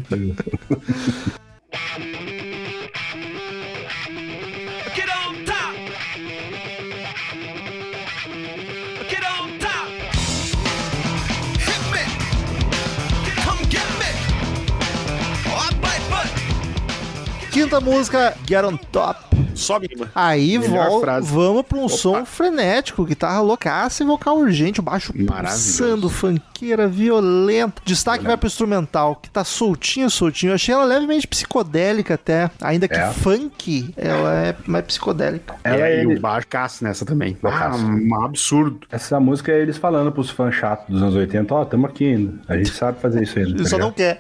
Quinta música, Get on Top. Sobe, mano. Aí Melhor vol- frase. vamos pra um som frenético, guitarra loucaça e vocal urgente, o baixo pulsando, funkeira violenta. Destaque vai pro instrumental, que tá soltinho, soltinho. Eu achei ela levemente psicodélica até, ainda que É. funk, ela é mais psicodélica. É, Ela é e o ele- baixo caço nessa também. Ah, um absurdo. Essa música é eles falando pros fãs chatos dos anos 80, ó, tamo aqui ainda. A gente sabe fazer isso ainda. Ele tá só não quer.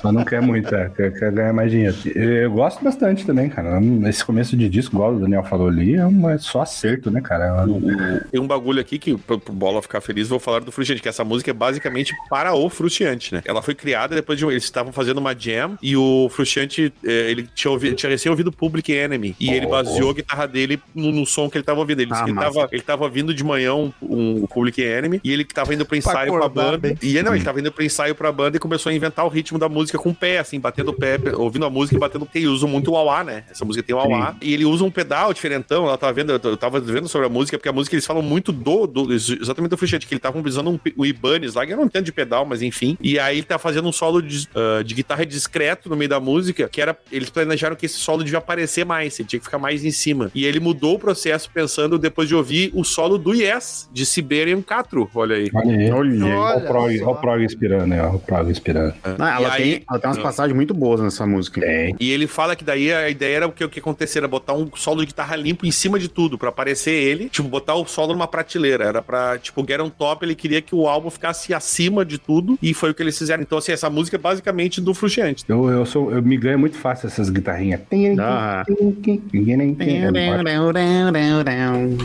Só não quer muito, é, quer, quer ganhar mais dinheiro. Eu gosto bastante também, cara. Esse começo de disco, igual o Daniel falou ali, é, uma, é só acerto, né, cara? É uma- Tem um bagulho aqui que, pro, pro Bola ficar feliz, vou falar do Frustiante, que essa música é basicamente para o Frustiante, né? Ela foi criada depois de. um- Eles estavam fazendo uma jam e o Frustiante, eh, ele tinha, ouvido, tinha recém ouvido Public Enemy. E ele baseou a guitarra dele no, no som que ele tava ouvindo. Ele disse Ah, que ele tava, ele tava ouvindo de manhã um, um Public Enemy e ele que tava indo pro ensaio com a acordar banda. bem. E não, ele tava indo pro ensaio pra banda e começou a inventar o ritmo da música com o pé, assim, batendo o pé, ouvindo a música e batendo. Porque ele usa muito o auá, né? Essa música tem o auá. E ele usa um pedal diferentão. Ela tava vendo, eu tava vendo sobre a música, porque a música eles falam muito do, do exatamente do Frustiante, que ele tava usando um, o Ibanez lá, que eu não entendo de pedal, mas enfim. E aí ele tá fazendo um solo de, ah, de guitarra discreto no meio da música, que era. Eles planejaram que esse solo devia aparecer mais, ele tinha que ficar mais em cima. E ele mudou o processo pensando depois de ouvir o solo do Yes, de Siberian 4. Olha aí. Olha aí. Olha. Olha Olha o prog, só. olha o prog inspirando, né? Olha o prog inspirando. Não, ela, E aí- tem, ela tem umas passagens muito boas nessa música. Tem. E ele fala que daí a ideia era o que, o que acontecer, era botar um solo de guitarra limpo em cima de tudo, pra aparecer ele, tipo, botar o solo numa prateleira. Era pra, tipo, Get on Top, ele queria que o álbum ficasse acima de tudo, e foi o que eles fizeram. Então, assim, essa música é basicamente do Frustiante. Eu, eu, sou, eu me ganho muito fácil essas guitarrinhas. Ah.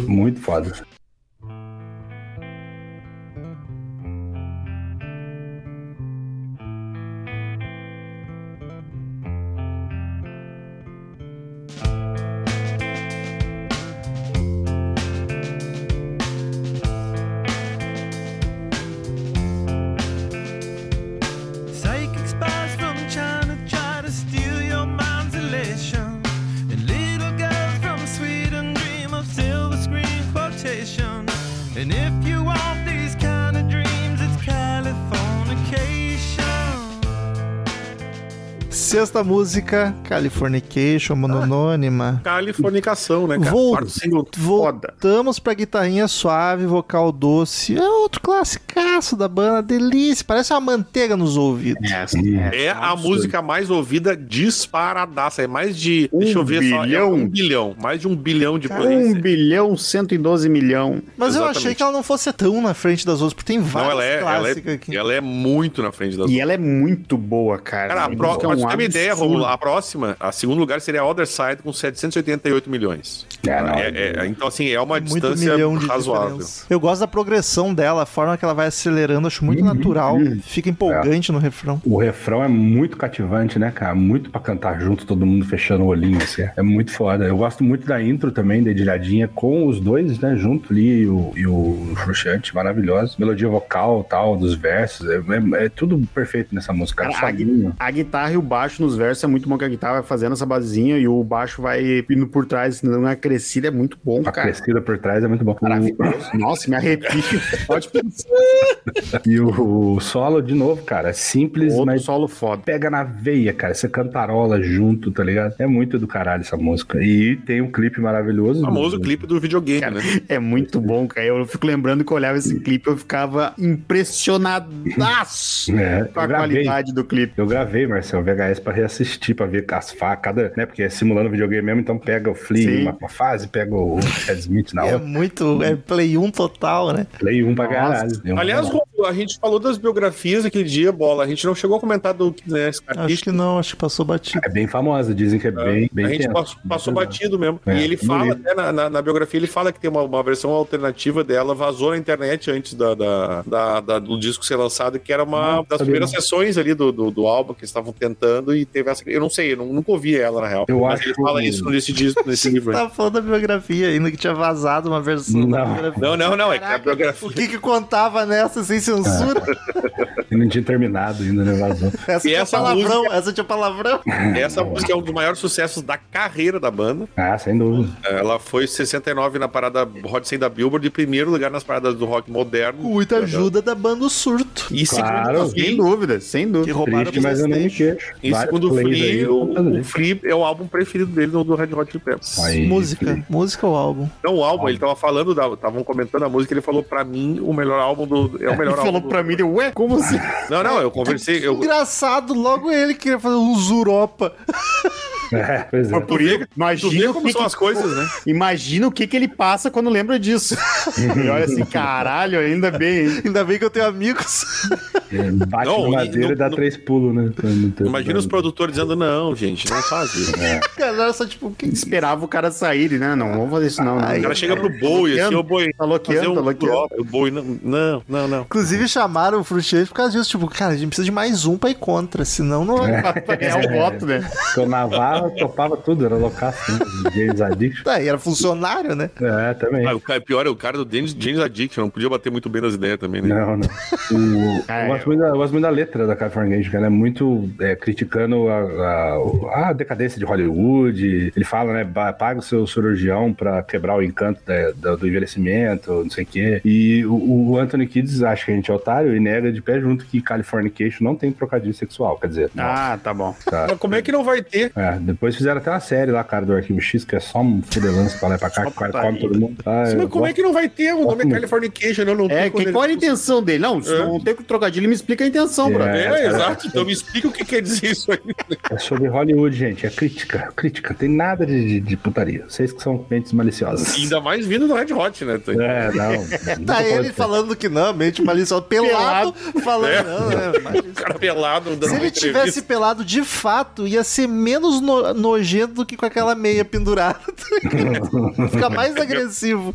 Muito foda. Sexta música, Californication, mononônima. Californicação, né, cara? Vol- Quarto single. Foda. Voltamos pra guitarrinha suave, vocal doce. É outro classicaço da banda, delícia. Parece uma manteiga nos ouvidos. É a música mais ouvida disparadaça. É mais de. Um deixa eu ver só. É bilhão? um bilhão. Mais de um bilhão de plays. 1 bilhão 112 milhão. Mas eu Exatamente. achei que ela não fosse tão na frente das outras, porque tem Não, várias ela é, ela, clássicas é, aqui. ela é muito na frente das E ela é muito boa, cara. Cara, a Música próxima, é um uma ideia. Romulo, a próxima, a segundo lugar seria a Other Side com 788 milhões. É, não, É- é- então, assim, é uma Muito distância milhão de razoável. diferença. Eu gosto da progressão dela, a forma que ela vai acelerando, acho muito natural. Fica empolgante no refrão. O refrão é muito cativante, né, cara? Muito pra cantar junto, todo mundo fechando o olhinho, assim. É muito foda. Eu gosto muito da intro também, dedilhadinha, com os dois, né, junto ali, e o, e o Fruxante. Melodia vocal, tal, dos versos, é, é- é tudo perfeito nessa música. Cara, a, a guitarra e o baixo nos versos é muito bom, que a guitarra vai fazendo essa basezinha e o baixo vai indo por trás, dando uma crescida, é muito bom, A cara. crescida por trás é muito bom. Maravilhoso. Nossa, me arrepio. Pode pensar. E o, o solo, de novo, cara, é simples, Outro mas solo foda. pega na veia, cara. Você cantarola junto, tá ligado? É muito do caralho essa música. E tem um clipe maravilhoso. O famoso clipe do videogame, né? É muito bom, cara. Eu fico lembrando que eu olhava esse clipe eu ficava impressionadaço É, com a gravei. qualidade do clipe. Eu gravei, Marcel, VHS pra reassistir, pra ver as facas, cada, né? Porque é simulando videogame mesmo, então pega o Flea uma, uma fase, pega o Ted Smith na É outra, muito. É Play 1 total, né? Play 1 pra Nossa. caralho. Aliás, a gente falou das biografias aquele dia, bola. A gente não chegou a comentar do né, esse Acho que não, acho que passou batido. é bem famosa, dizem que é bem, bem a gente tenso. passou, passou batido mesmo. É, e ele fala, bonito. até na, na- na biografia, ele fala que tem uma, uma versão alternativa dela, vazou na internet antes da, da- da- da- do disco ser lançado, que era uma Não, das primeiras não. sessões ali do, do, do álbum que eles estavam tentando e teve essa. Eu não sei, eu não- nunca ouvi ela, na real. Eu Mas acho ele fala isso nesse disco, nesse livro. aí. Tava falando da biografia ainda, que tinha vazado uma versão da Não. biografia. Não, não, não, é que a biografia. O que que contava nessa sem censura? E não tinha terminado ainda, né? Vazou. Essa E tinha essa palavrão, música- essa tinha palavrão. Essa música é um dos maiores sucessos da carreira da banda. Ah, sem dúvida. Ela foi 69 na parada Hot 100 da Billboard, em primeiro lugar nas paradas do rock moderno. Com muita ajuda da banda O Surto. E Claro. segundo Sem dúvida, sem Que dúvida. roubaram Triste, mas eu Station. queixo. e Vários segundo o plays Flea, aí, o, fazer. o Flea é o álbum preferido dele do, do Red Hot Chili Peppers. Aí, Música. Música ou álbum? Não, o álbum, ele tava falando, estavam comentando a música, ele falou pra mim o melhor álbum do. É o melhor álbum. falou pra mim, ué, como assim? Não, não, eu conversei. Eu, Engraçado, logo ele queria fazer um Zuropa. É, pois é. Por isso, imagina o como que são que- as coisas, né? Imagina o que, que ele passa quando lembra disso. e olha assim, caralho, ainda bem? Ainda bem que eu tenho amigos. É, Bate Não, na e madeira e, no- dá no- três pulos, né? Imagina os produtores dizendo, não, gente, não faz isso. Galera, só tipo, que Esperava o cara sair, né? Não, vamos fazer isso não. né? Ai, O cara chega pro Bowie, assim, ô Bowie, Tá loqueando, tá loqueando. O Bowie, não, não, não. Inclusive chamaram o Frustrante por causa disso. Tipo, cara, a gente precisa de mais um pra ir contra, senão não vai. Pra, pra ganhar o voto, né? Porque o Navarro topava tudo, era loucaço, né? James Addiction. Tá, e era funcionário, né? É, também. Ah, o cara, pior é o cara do James, James Addiction, não podia bater muito bem nas ideias também, né? Não, não. O- Ah, eu, gosto muito da, eu gosto muito da letra da Californication, que ela é muito é, criticando a, a- a decadência de Hollywood. Ele fala, né, paga o seu cirurgião pra quebrar o encanto da- da- do envelhecimento, não sei o quê. E o, o Anthony Kidd acha que a gente é otário e nega de pé junto que Californication não tem trocadilho sexual. Quer dizer, Ah, tá bom. tá. Mas como é que não vai ter? É, depois fizeram até uma série lá, cara, do Arquivo X, que é só um fudelance pra lá e pra cá, que o cara come todo mundo. Ah, Mas como é gosto- que não vai ter? O nome é. Californication, eu não É, que, qual era a intenção dele? Não, se É. não tem que trocadilho, me explica a intenção, É. brother. É, cara. exato. Então me explica o que quer dizer isso aí. É sobre Hollywood, gente. É crítica. Crítica. Tem nada de, de, de putaria. Vocês que são mentes maliciosas. Ainda mais vindo do Red Hot, né? É, não. Tá ele falando falando que não, mente maliciosa, pelado, falando É. não, né? Mas- O cara pelado dando Se ele entrevista. tivesse pelado de fato, ia ser menos no- nojento do que com aquela meia pendurada. Fica mais agressivo.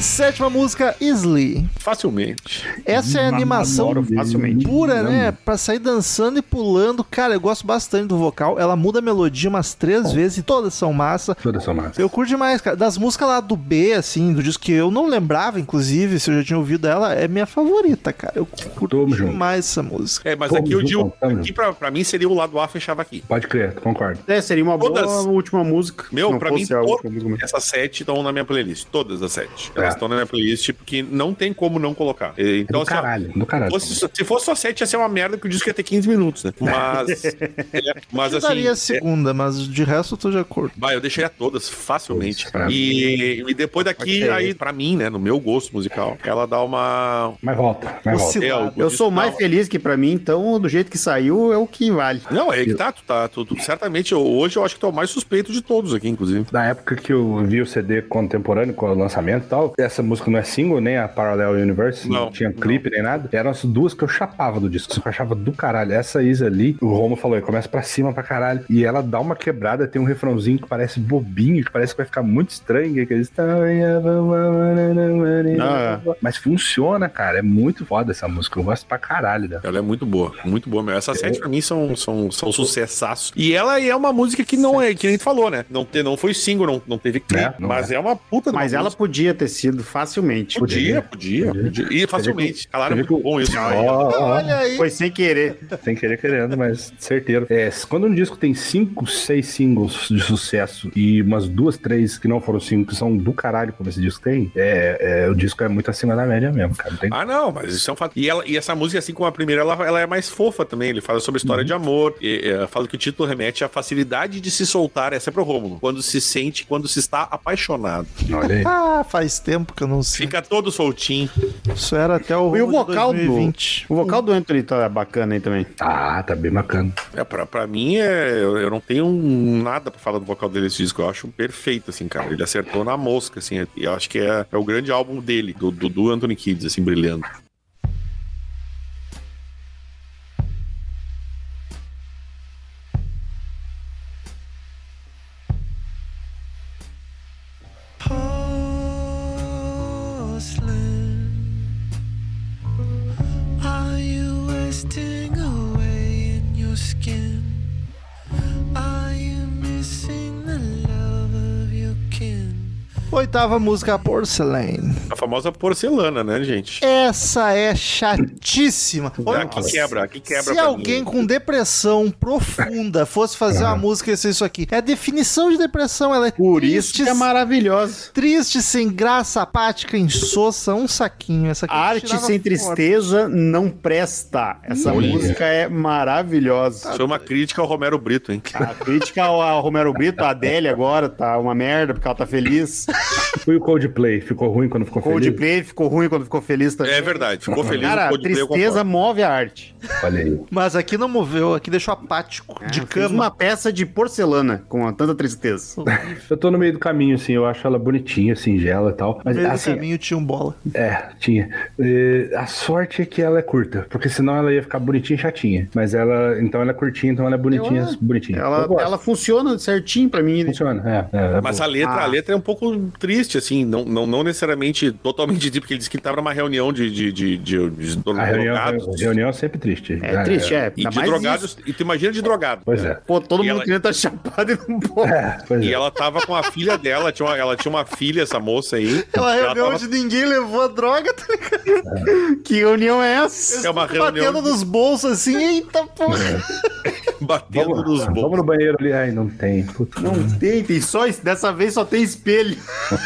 Sétima música, Isley. Facilmente. Essa é a animação facilmente. pura, né? Pra sair dançando e pulando. Cara, eu gosto bastante do vocal. Ela muda a melodia umas três vezes e todas são massa. Toda essa massa. Eu curto demais, cara. Das músicas lá do B, assim, do disco que eu não lembrava, inclusive, se eu já tinha ouvido ela, é minha favorita, cara. Eu curto Tamo junto. demais essa música. É, mas Tamo aqui eu junto, digo, aqui pra, pra mim seria o lado A fechava aqui. Pode crer, concordo. É, seria uma boa Todas. última música. se Meu, pra mim, fosse a to- última música. essas sete estão na minha playlist. Todas as sete. É. Elas estão na minha playlist porque não tem como não colocar. E- Então, do assim, ó, caralho, do caralho. fosse- se fosse só sete, ia ser uma merda, porque o disco ia ter 15 minutos, né? Mas. é, mas Eu assim. daria a é- segunda, mas de resto eu tô de acordo. Vai, eu deixaria todas facilmente. E, e depois daqui, Ok. aí, pra mim, né, no meu gosto musical, ela dá uma. Mas volta, mas volta. É, Eu sou mais dá- feliz que pra mim, então, do jeito que saiu, é o que vale. Não, é aí que tá, tu tá. Tu, tu- certamente, eu- hoje eu acho que tu é o mais suspeito de todos aqui, inclusive. Na época que eu vi o CD contemporâneo com o lançamento e tal, essa música não é single, nem a Parallel Universe, não, Não, tinha clipe nem nada. Eram as duas que eu chapava do disco, eu achava do caralho. Essa Isa ali, o Romo falou, começa pra cima pra caralho. E ela dá uma quebrada, tem um refrãozinho que parece bobinho, que parece que vai ficar muito estranho. Que é. Ah. Mas funciona, cara. É muito foda essa música. Eu gosto pra caralho dela. Ela é muito boa, muito boa mesmo. Essas sete pra mim são, são, são sucessaços. E ela é uma música que não é, que nem tu falou, né? Não, te, não foi single, não, não teve clipe, É, mas é. é. uma puta Mas ela música. podia ter sido facilmente. Podia, podia, podia. E facilmente. Vê muito bom isso. Olha aí. Foi sem querer. Sem querer querendo, mas certeiro. É, quando um disco tem cinco, seis singles de sucesso e umas duas, três que não foram cinco, que são do caralho como esse disco tem, é, é, o disco é muito acima da média mesmo, cara. Não tem... Ah, não, mas isso é um fato. E, ela, e essa música, assim como a primeira, ela, ela é mais fofa também. Ele fala sobre história de amor. E, é, fala que o título remete à facilidade de se soltar. Essa é pro Rômulo. Quando se sente, quando se está apaixonado. Olha aí. Ah, faz tempo que eu não sei. Fica todo soltinho. Isso era até o E o vocal do. 2020. O vocal do Anthony tá bacana aí também. Ah, tá bem bacana. É, pra, pra mim, é, eu, eu não tenho nada pra falar do vocal dele nesse disco. Eu acho perfeito, assim, cara. Ele acertou na mosca, assim. E eu acho que é, é o grande álbum dele, do, do, do Anthony Kids, assim, brilhando. Oitava música, Porcelain. A famosa porcelana, né, gente? Essa é chatíssima. Olha, Aqui quebra, aqui quebra se alguém mim. com depressão profunda fosse fazer uma música, ia ser isso aqui. É a definição de depressão, ela é Por triste, isso que é maravilhosa. triste, sem graça, apática, insossa, um saquinho. Essa Arte sem tristeza não presta. Essa Olha. música é maravilhosa. Isso é uma crítica ao Romero Brito, hein? A crítica ao ao Romero Brito, a Adélia agora, tá uma merda, porque ela tá feliz. E o Coldplay ficou ruim quando ficou feliz? Coldplay ficou ruim quando ficou feliz também. É verdade, ficou feliz Cara, a Coldplay, tristeza move a arte. Olha aí. Mas aqui não moveu, aqui deixou apático, de É, Fez cama. uma peça de porcelana com tanta tristeza. Eu tô no meio do caminho, assim, eu acho ela bonitinha, singela e tal. Mas, No meio do assim, caminho tinha um bola. É, tinha. É, a sorte é que ela é curta, porque senão ela ia ficar bonitinha e chatinha. Mas ela, então ela é curtinha, então ela é bonitinha, Eu- bonitinha. Ela, ela funciona certinho pra mim. funciona, é. é, é Mas boa. a letra, Ah. a letra é um pouco triste, assim, não, não, não necessariamente totalmente triste, porque ele disse que ele tava numa reunião de, de, de, de, de a reunião, drogados. a reunião é sempre triste. É triste, é. E Ainda de drogados, isso. e tu imagina de drogado. Pois é. Pô, todo E mundo ela- queria estar chapado e não pode. É, pois E é. ela tava com a filha dela, tinha uma, ela tinha uma filha, essa moça aí. Ela reunião tava- onde ninguém levou a droga, tá ligado? Que reunião é essa? É uma reunião Batendo de- nos bolsos assim, eita porra. batendo Vamos, nos vamos bolsos. no banheiro ali. Ai, não tem. Puta. Não tem, tem só. Dessa vez só tem espelho.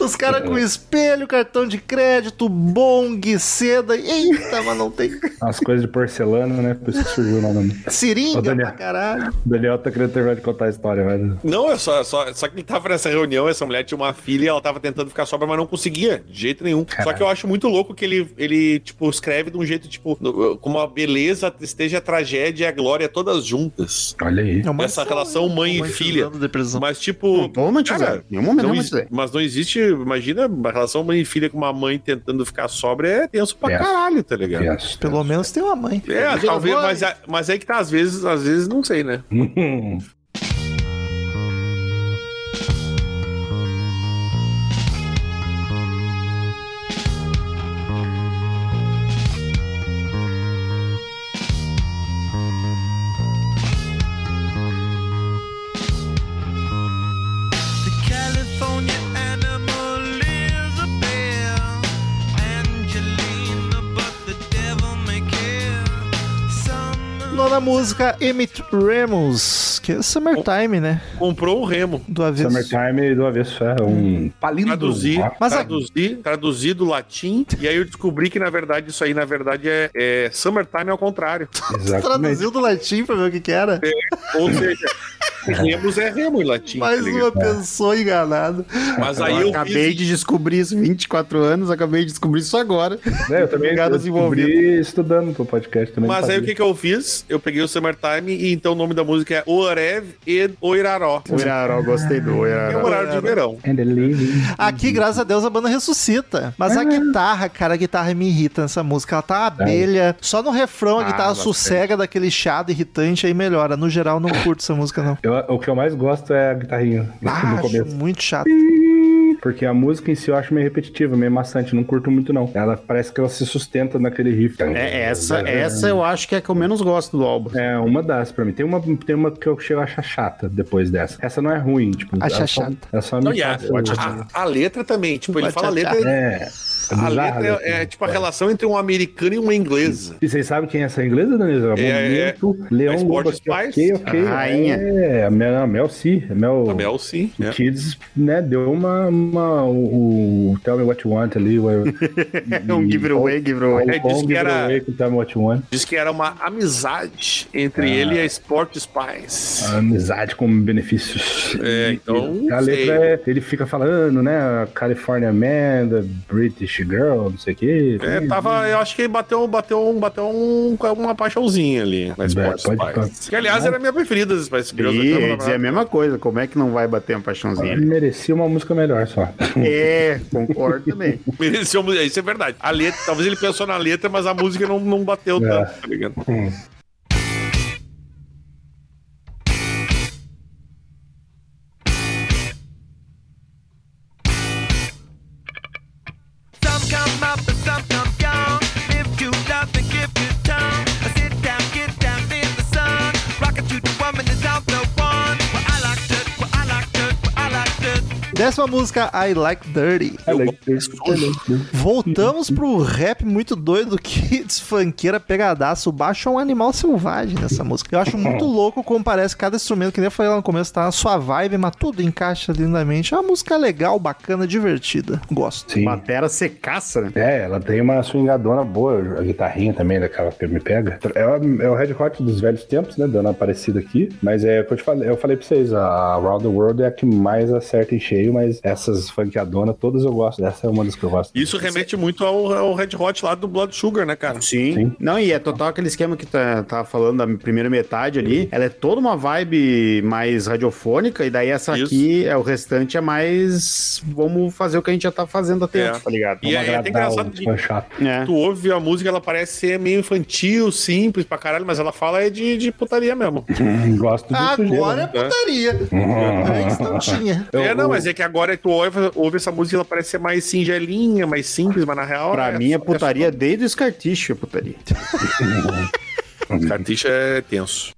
Os caras com espelho, cartão de crédito, bong, seda. Eita, mas não tem As coisas de porcelana, né? Por isso que surgiu o nome. Ô, seringa Daniel. pra caralho. O Daniel tá querendo terminar de contar a história, mas. Não, é só, só, só que ele tava nessa reunião, essa mulher tinha uma filha e ela tava tentando ficar sobra, mas não conseguia, de jeito nenhum. Só que eu acho muito louco que ele, ele tipo, escreve de um jeito, tipo, no- como a beleza, a tristeza, a tragédia e a glória todas juntas. Olha aí. É uma Essa relação mãe e filha. Mas, tipo. Não tô cara, momento não mas não existe, imagina, uma relação mãe e filha com uma mãe tentando ficar sobra é tenso pra Tenso. caralho, tá ligado? Yes. Pelo menos tem uma mãe. É, talvez, mas, é- mas aí que tá, às vezes, às vezes, não sei, né? música, Emmett Remus, que é Summertime, né? Comprou um remo. Do avesso. Summertime do avesso é um palíndromo. Traduzir, Mas a- traduzir, traduzir do latim, e aí eu descobri que, na verdade, isso aí, na verdade, é, é Summertime ao contrário. Exatamente. Traduziu do latim pra ver o que que era. Ou seja, remos é remo em latim. Mais tá uma ligado? pessoa enganada. Mas aí eu eu acabei fiz... de descobrir isso, 24 anos, acabei de descobrir isso agora. É, eu também eu descobri estudando pro podcast também. Mas aí o que que eu fiz? Eu peguei o Summertime e então o nome da música é Orev e Oiraró. O Iraró, gostei do É Iraró. o horário de verão. Aqui, graças a Deus, a banda ressuscita. Mas a guitarra, cara, a guitarra me irrita nessa música. Ela tá uma abelha. Só no refrão a Ah, guitarra bastante. sossega daquele chiado irritante aí melhora. No geral, não curto essa música, não. Eu- o que eu mais gosto é a guitarrinha no Acho começo. muito chato. Porque a música em si eu acho meio repetitiva, meio maçante, não curto muito não. Ela parece que ela se sustenta naquele riff. É, essa, essa eu acho que é a que eu menos gosto do álbum. É uma das pra mim. Tem uma, tem uma que eu chego a achar chata depois dessa. Essa não é ruim, tipo. Acha ela só- chata. Ela só Não, me e a, a- a letra também, tipo, ele fala a letra... É. é A letra né? é, é tipo a relação entre um americano e uma inglesa. E vocês sabem quem é essa inglesa, Danilo? É, Momento, Leão a Sport Lobo aqui, Spice. ok, ok. A rainha. É, a Mel, a Mel C. A Mel, A Mel, sim. o é. Kids, né, deu uma, uma o, o Tell Me What You Want ali. O, É um giveaway, giveaway. É, disse que era- Com Tell Me What You Want. Diz que era uma amizade entre ele e a Sport Spice. Amizade com benefícios. É, então, e A letra é. Ele fica falando, né? California Man, the Girl, não sei o quê. É, tava, eu acho que bateu, bateu, um- bateu um, uma paixãozinha ali na É, pode- Spice. Que, aliás, era a minha preferida das Spice Girls. E dizer a mesma coisa, como é que não vai bater uma Ele paixãozinha? merecia uma música melhor só. É, concordo também. Mereceu, isso é verdade. A letra, talvez ele pensou na letra, mas a música não, não bateu É. tanto, tá ligado? Some Décima música, I Like Dirty. Voltamos pro rap muito doido, Kids funkeira pegadaço. O baixo é um animal selvagem nessa música. Eu acho muito louco como parece cada instrumento, que nem eu falei lá no começo, tá na sua vibe, mas tudo encaixa lindamente. É uma música legal, bacana, divertida. Gosto. Sim. Batera secaça, né? É, ela tem uma swingadona boa, a guitarrinha também daquela que me pega. É, o- é o Red Hot dos velhos tempos, né? Dando uma parecida aqui. Mas é o que eu te falei, eu falei pra vocês, a Around the World é a que mais acerta em cheio, mas essas funkeadonas, todas eu gosto. Essa é uma das que eu gosto. Isso remete muito ao, ao Red Hot lá do Blood Sugar, né, cara? Sim. Sim. Não, e é total aquele esquema que tá, tá falando da primeira metade ali. Ela é toda uma vibe mais radiofônica, e daí essa Isso. aqui, é o restante é mais. Vamos fazer o que a gente já tá fazendo tempo, É. tá ligado? E é, é até engraçado chato. É. tu ouve a música, ela parece ser meio infantil, simples pra caralho, mas ela fala é de, de putaria mesmo. Gosto disso. Agora é né? putaria. Antes não tinha. é, não, mas é que agora tu ouve, ouve essa música, ela parece ser mais singelinha, mais simples, mas na real. Pra mim é putaria desde o Scartiche, é putaria. É, Carticha é tenso.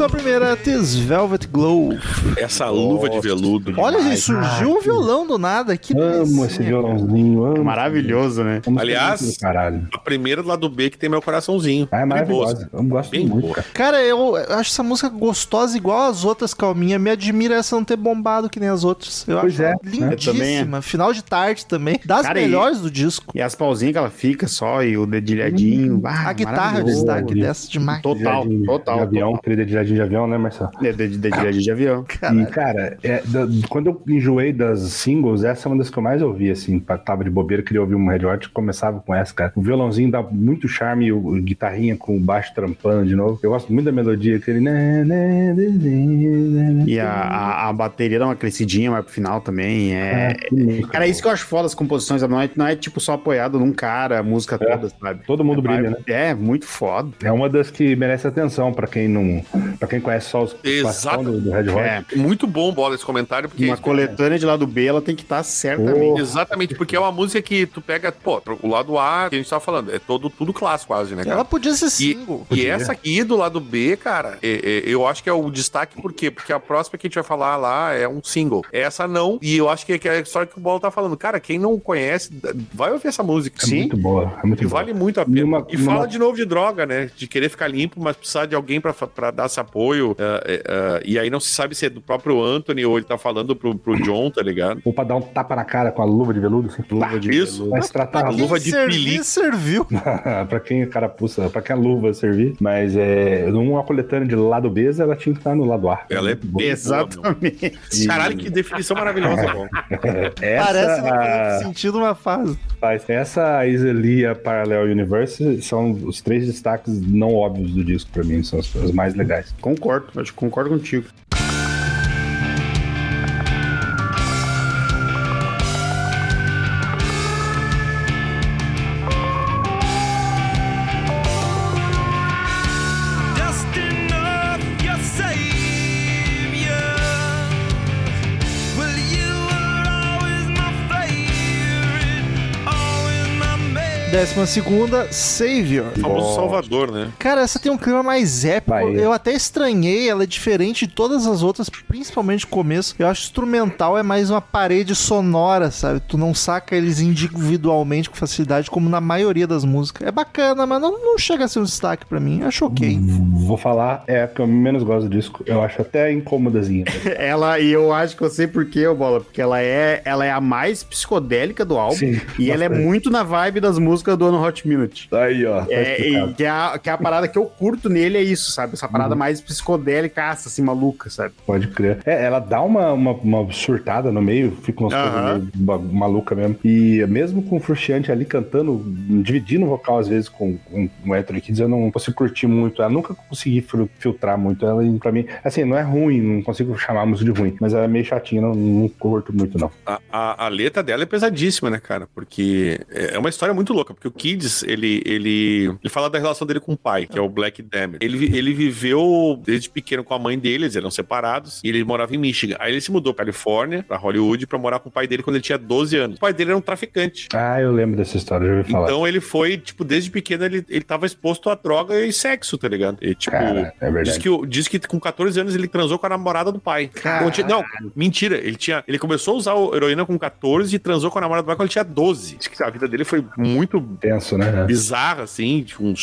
11 Tis Velvet Glow. Essa luva de veludo. Olha, gente, surgiu um violão do nada. Que amo esse violãozinho. Amo. Maravilhoso, né? Aliás, a primeira lá do B que tem meu coraçãozinho. Ah, é maravilhoso. Eu gosto Bem muito. Boa. Cara, eu acho essa música gostosa igual as outras, Calminha. Me admira essa não ter bombado que nem as outras. Eu pois acho é, né? lindíssima. Né? Final de tarde também. Das Cara, melhores e... do disco. E as pauzinhas que ela fica só e o dedilhadinho. Hum. Ah, a guitarra destaque dessa demais. Total, total. Avião, total trilha de de avião, né, Marcelo? De- de- Dedilhadinho de avião. E, cara, é, da- quando eu enjoei das singles, essa é uma das que eu mais ouvi, assim, pra- tava de bobeira, queria ouvir um Red Hot, começava com essa, cara. O violãozinho dá muito charme, e o, o guitarrinha com o baixo trampando de novo. Eu gosto muito da melodia, aquele... né, né, né. E a, a, a bateria dá uma crescidinha mais pro final também. É. Ah, música, Cara, é isso que eu acho foda as composições. Não é, não é tipo só apoiado num cara, a música É. toda, sabe? Todo mundo é, brilha, né? É, muito foda. É uma das que merece atenção pra quem não, Pra quem conhece só os Exato. do, do Red Hot. É, Muito bom, bola, esse comentário, porque. uma coletânea de lado B, ela tem que estar certamente. Exatamente, porque é uma música que tu pega, pô, o lado A que a gente tava falando, é todo, tudo clássico quase, né, cara? Ela podia ser E, single. e essa aqui do lado B, cara, é- é- eu acho que é o destaque, por quê? Porque a próxima que a gente vai falar lá é um single. Essa não, e eu acho que, é a história que o Bola tá falando. Cara, quem não conhece, vai ouvir essa música. É muito boa. É muito E boa. vale muito a pena. Numa- e numa- fala de novo de droga, né? De querer ficar limpo, mas precisar de alguém pra, fa- pra dar esse apoio. é, é, e aí não se sabe se é do próprio Anthony ou ele tá falando pro, pro John, tá ligado? Ou pra dar um tapa na cara com a luva de veludo, assim. Luva de Isso. veludo. Se tratar A a luva de pelica. serviu. pra quem a carapuça, pra quem a luva servir. Mas é, numa coletânea de lado B, ela tinha que estar no lado A. Ela é boa. Exatamente. Caralho, que definição maravilhosa, bom. Essa, Parece que a- sentido uma fase. faz- essa a Iselia Parallel Universe são os três destaques não óbvios do disco pra mim, são os mais legais. Concordo, acho que concordo contigo. Décima segunda, Savior. O famoso Salvador, né? Cara, essa tem um clima mais épico. Bahia. Eu até estranhei, ela é diferente de todas as outras, principalmente o começo. Eu acho instrumental é mais uma parede sonora, sabe? Tu não saca eles individualmente com facilidade, como na maioria das músicas. É bacana, mas não, não chega a ser um destaque pra mim. Acho ok. Vou falar, é a que eu menos gosto do disco. Eu acho até incômodazinha. Ela, e eu acho que eu sei por quê, ô Bola, porque ela é, ela é a mais psicodélica do álbum. Sim, e ela é bastante. muito na vibe das músicas do Ano Hot Minute. Aí, ó. Tá É, que, é a, que é a parada que eu curto nele, é isso, sabe? Essa parada mais psicodélica, assim, maluca, sabe? Pode crer. É, ela dá uma, uma, uma surtada no meio, fica umas Aham. coisas meio maluca mesmo. E mesmo com o Frustiante ali cantando, dividindo o vocal às vezes com, com o Anthony Kids, eu não consigo curtir muito. Eu nunca consegui fil- filtrar muito ela. E pra mim, assim, não é ruim, não consigo chamar a música de ruim, mas ela é meio chatinha, não, não curto muito não. A, a, a letra dela é pesadíssima, né, cara? Porque é uma história muito louca. Porque o Kids, ele, ele, ele fala da relação dele com o pai, que é o Black Damage. Ele, ele viveu desde pequeno com a mãe dele, eles eram separados, e ele morava em Michigan. Aí ele se mudou pra Califórnia, pra Hollywood, pra morar com o pai dele quando ele tinha 12 anos. O pai dele era um traficante. Ah, eu lembro dessa história, já ouvi falar. Então ele foi, tipo, desde pequeno ele, ele tava exposto a droga e sexo, tá ligado? E, tipo, Cara, é verdade. diz que, diz que com 14 anos ele transou com a namorada do pai. Conti- Não, mentira. Ele tinha. Ele começou a usar heroína com 14 e transou com a namorada do pai quando ele tinha 12. Diz que a vida dele foi muito Tenso, né? bizarra, assim, com,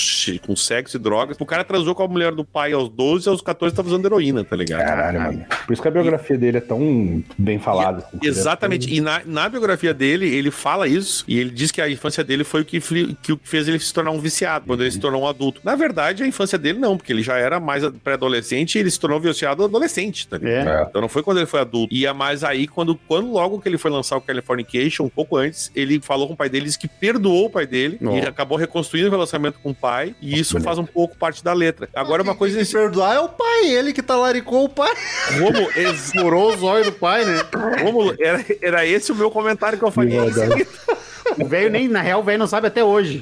com sexo e drogas. O cara transou com a mulher do pai aos 12 e aos 14 tava usando heroína, tá ligado? Caralho, mano. Por isso que a biografia dele é tão bem falada. assim. Exatamente. E na, na biografia dele, ele fala isso. E ele diz que a infância dele foi o que, que o que fez ele se tornar um viciado, quando ele se tornou um adulto. Na verdade, a infância dele não, porque ele já era mais pré-adolescente e ele se tornou viciado adolescente, tá ligado? É. É. Então não foi quando ele foi adulto. Ia mais aí, quando, quando logo que ele foi lançar o Californication, um pouco antes, ele falou com o pai dele, disse que perdoou o pai dele e acabou reconstruindo o relacionamento com o pai. E isso faz um pouco parte da letra. Agora, uma coisa. Se perdoar é o pai, ele que talaricou o pai. Rômulo, ex- Furou os olhos do pai, né? Era, era esse o meu comentário que eu falei. O velho nem, na real, o velho não sabe até hoje.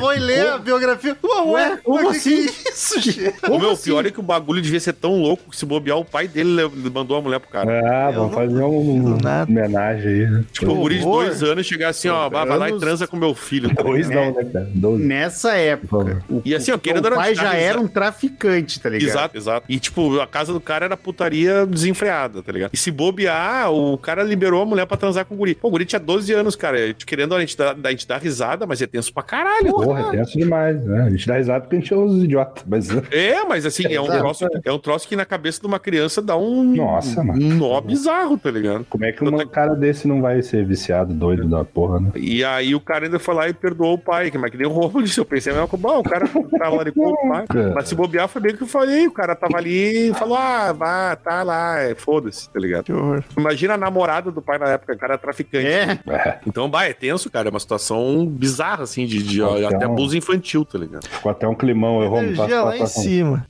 Foi ler a biografia. Ué, ué, como mas que assim? é isso, gente? O meu assim? pior é que o bagulho devia ser tão louco que se bobear o pai dele le- mandou a mulher pro cara. Ah, vamos fazer um, nada. homenagem aí. né? Tipo, um guri de dois anos chegar assim, ó, vai lá e transa com meu filho. tá Dois ligado? não, né, cara? Doze. Nessa época. O, E assim, ó, querendo o pai já risada. era um traficante, tá ligado? Exato, exato. E, tipo, a casa do cara era putaria desenfreada, tá ligado? E se bobear, o cara liberou a mulher pra transar com o guri. Pô, o guri tinha 12 anos, cara. Querendo, a gente dá, a gente dá risada, mas é tenso pra caralho. Porra, é tenso demais, né? A gente dá risada porque a gente é uns idiotas, mas... É, mas assim, é um, Exato. troço, é um troço que na cabeça de uma criança dá um, Nossa, mano. um nó bizarro, tá ligado? Como é que um cara desse não vai ser viciado, doido da porra, né? E aí o cara ainda foi lá e perdoou o pai, que mas que nem o Romulo disse. Eu pensei, mas, bom, o cara tava lá com o pai. É. Mas se bobear foi bem que eu falei. O cara tava ali e falou: ah, vá, tá lá, é, foda-se, tá ligado? Que horror. Imagina a namorada do pai na época, o cara era traficante. É. É, Então, bah, é tenso, cara. É uma situação bizarra, assim, de, de Então- até abuso infantil, tá ligado? ficou até um climão, eu vou Energia lá em cima.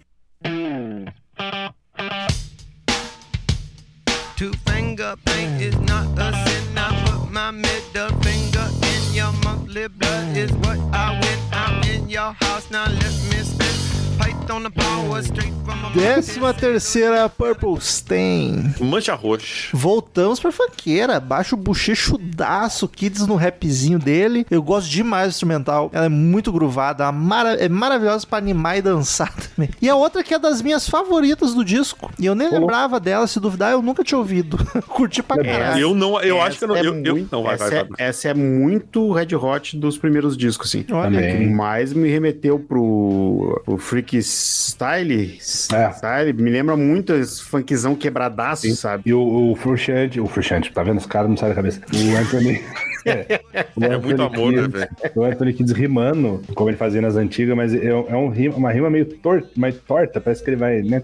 Two finger paint is not a sin. I put my middle finger in your monthly blood is what I win. I'm in your house now. Let me spit. Décima terceira, Purple Stain. Mancha roxa. Voltamos pra funkeira. Baixa o bochechudaço, Kids no rapzinho dele. Eu gosto demais do instrumental. Ela é muito mara- é maravilhosa pra animar e dançar também. E a outra que é das minhas favoritas do disco. E eu nem lembrava dela, se duvidar, eu nunca tinha ouvido. Curti pra caralho. Eu não, eu acho que eu não. Essa é Eu, eu- muito- não, vai, essa, vai, é, vai. essa é muito Red Hot dos primeiros discos, assim. Olha Também. que mais me remeteu pro, pro Freak Style, É. style. Me lembra muito esse funkzão quebradaço, sabe? E o, o Frusciante, o Frusciante, tá vendo? Os caras não saem da cabeça. O Anthony. é, o É muito amor, né, Kiedis- velho? O Anthony Kids rimando, como ele fazia nas antigas, mas é, é um rima, uma rima meio torta, mais torta, parece que ele vai. Né,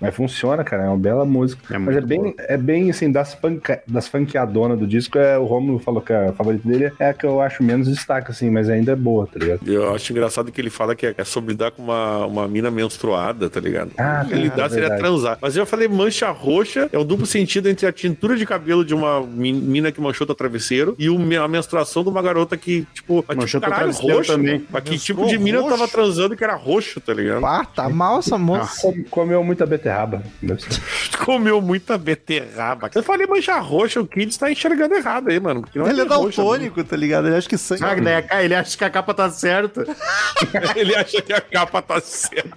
mas funciona, cara, é uma bela música. É mas é bem, é bem assim, das, funka, das funkeadonas do disco, é, o Romulo falou que a favorita dele é a que eu acho menos destaque, assim, mas ainda é boa, tá ligado? Eu acho engraçado que ele fala que é é sobre lidar com uma, uma mina menstruada, tá ligado? Ah, ele dá seria verdade. transar. Mas eu falei mancha roxa é um duplo sentido entre a tintura de cabelo de uma min- mina que manchou teu travesseiro e o a menstruação de uma garota que, tipo, mas, Manchou tipo, caralho, travesseiro roxo. também. Mas que tipo de mina eu tava transando que era roxo, tá ligado? Ah, tá mal essa moça. Com- Comeu muita beterraba. Comeu muita beterraba. Eu falei mancha roxa, o Kids tá enxergando errado aí, mano. não Ele é roxa, daltônico, tá ligado? Ele acha que sangue. Sabe, daí a- ele acha que a capa tá certa. Ele acha que a capa tá certa.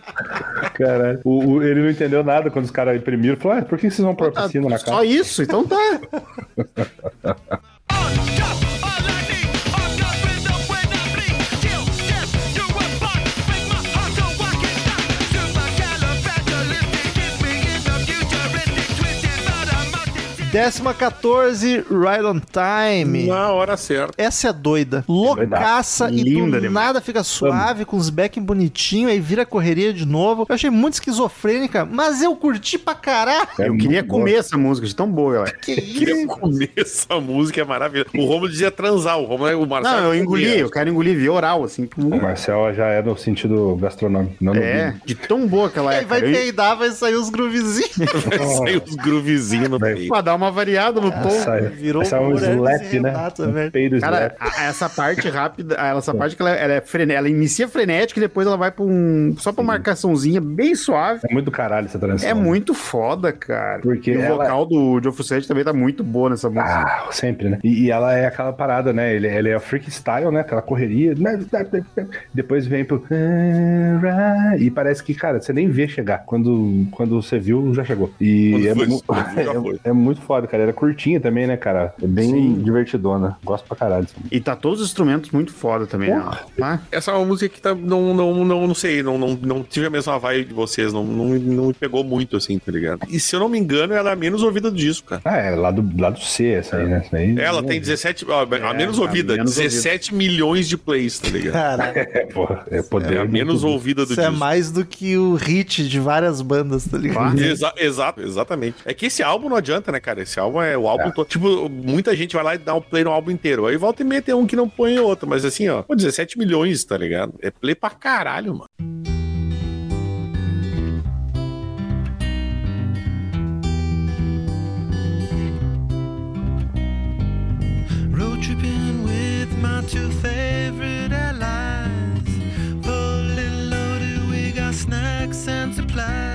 Caralho. O- o- ele não entendeu nada quando os caras imprimiram. Falou, ah, por que vocês vão pôr Ah, piscina na Só capa? isso, então tá. Unstoppable. Décima 14, Right on Time. Na hora certa. Essa é doida. Loucaça e Linda do demais. nada fica suave, com os backing bonitinho, aí vira correria de novo. Eu achei muito esquizofrênica, mas eu curti pra caralho. É eu queria muito boa. comer essa música de tão boa, galera. Que Queria isso? comer essa música, é maravilhoso. O Romulo dizia transar, o Romulo é o Marcelo. Não, eu engoli, eu quero engolir via oral, assim. O Marcel já é no sentido gastronômico, não É, vídeo. de tão boa que ela é. Aí vai cara. Eu- peidar, vai sair os groovezinhos. Sai os groovezinhos no Vai. peito. Pra dar uma variada no tom. Sai, Virou sai um Moreira slap, né? Renato, Um Cara, slap. essa parte rápida, essa parte que ela, ela é frene, ela inicia frenética e depois ela vai pra um. Só pra marcaçãozinha bem suave. É muito caralho essa transição. É muito foda, cara. Porque e o ela- vocal do Joe Fussetti também tá muito boa nessa música. Ah, sempre, né? E, e ela é aquela parada, né? Ele, ele é freak style, né? Aquela correria. Depois vem pro. E parece que, cara, você nem vê chegar. Quando, quando você viu, já chegou. E é, foi, mu- é, é muito foda, cara. Era curtinha também, né, cara? É bem Sim. divertidona. Gosto pra caralho. disso. E tá todos os instrumentos muito foda também, né? Essa é uma música que tá, não, não, não, não sei, não, não, não tive a mesma vibe de vocês, não, não, não me pegou muito, assim, tá ligado? E se eu não me engano, ela é a menos ouvida do disco, cara. Ah, é lá do, lá do C, essa aí, né? Essa aí, Ela tem 17, ó, a É, menos a ouvida, menos 17 milhões de plays, tá ligado? Cara, É, porra, é poder. É a menos ouvida do isso é disco. mais do que o hit de várias bandas, tá ligado? Exa- exato, exatamente. É que esse álbum não adianta, né, cara? Esse álbum é o álbum É. todo. Tipo, muita gente vai lá e dá um play no álbum inteiro. Aí volta e meia tem um que não põe outro. Mas assim, ó, pô, 17 milhões, tá ligado? É play pra caralho, mano. Road tripping with my two favorite allies. Fully loaded, we got snacks and supplies.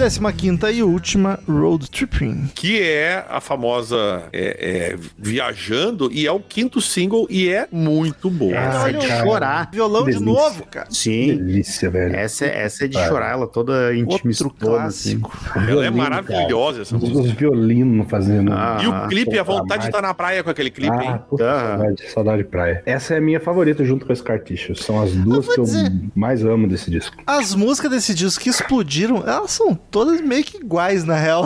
Décima quinta e última, Road Tripping. Que é a famosa é, é, Viajando e é o quinto single e é muito bom. Essa é de cara. chorar. Violão de delícia. novo, cara. Sim. Delícia, velho. Essa, é- essa é de É. chorar, ela toda intimista. Outro clássico. Ela é maravilhosa essa Os, música. os violinos fazendo. Ah, E o clipe, a vontade de estar na praia com aquele clipe, Ah, hein? puta, Ah. saudade, saudade de praia. Essa é a minha favorita junto com esse Carticho. São as duas vou que eu dizer- mais amo desse disco. As músicas desse disco que explodiram, elas são todas meio que iguais, na real.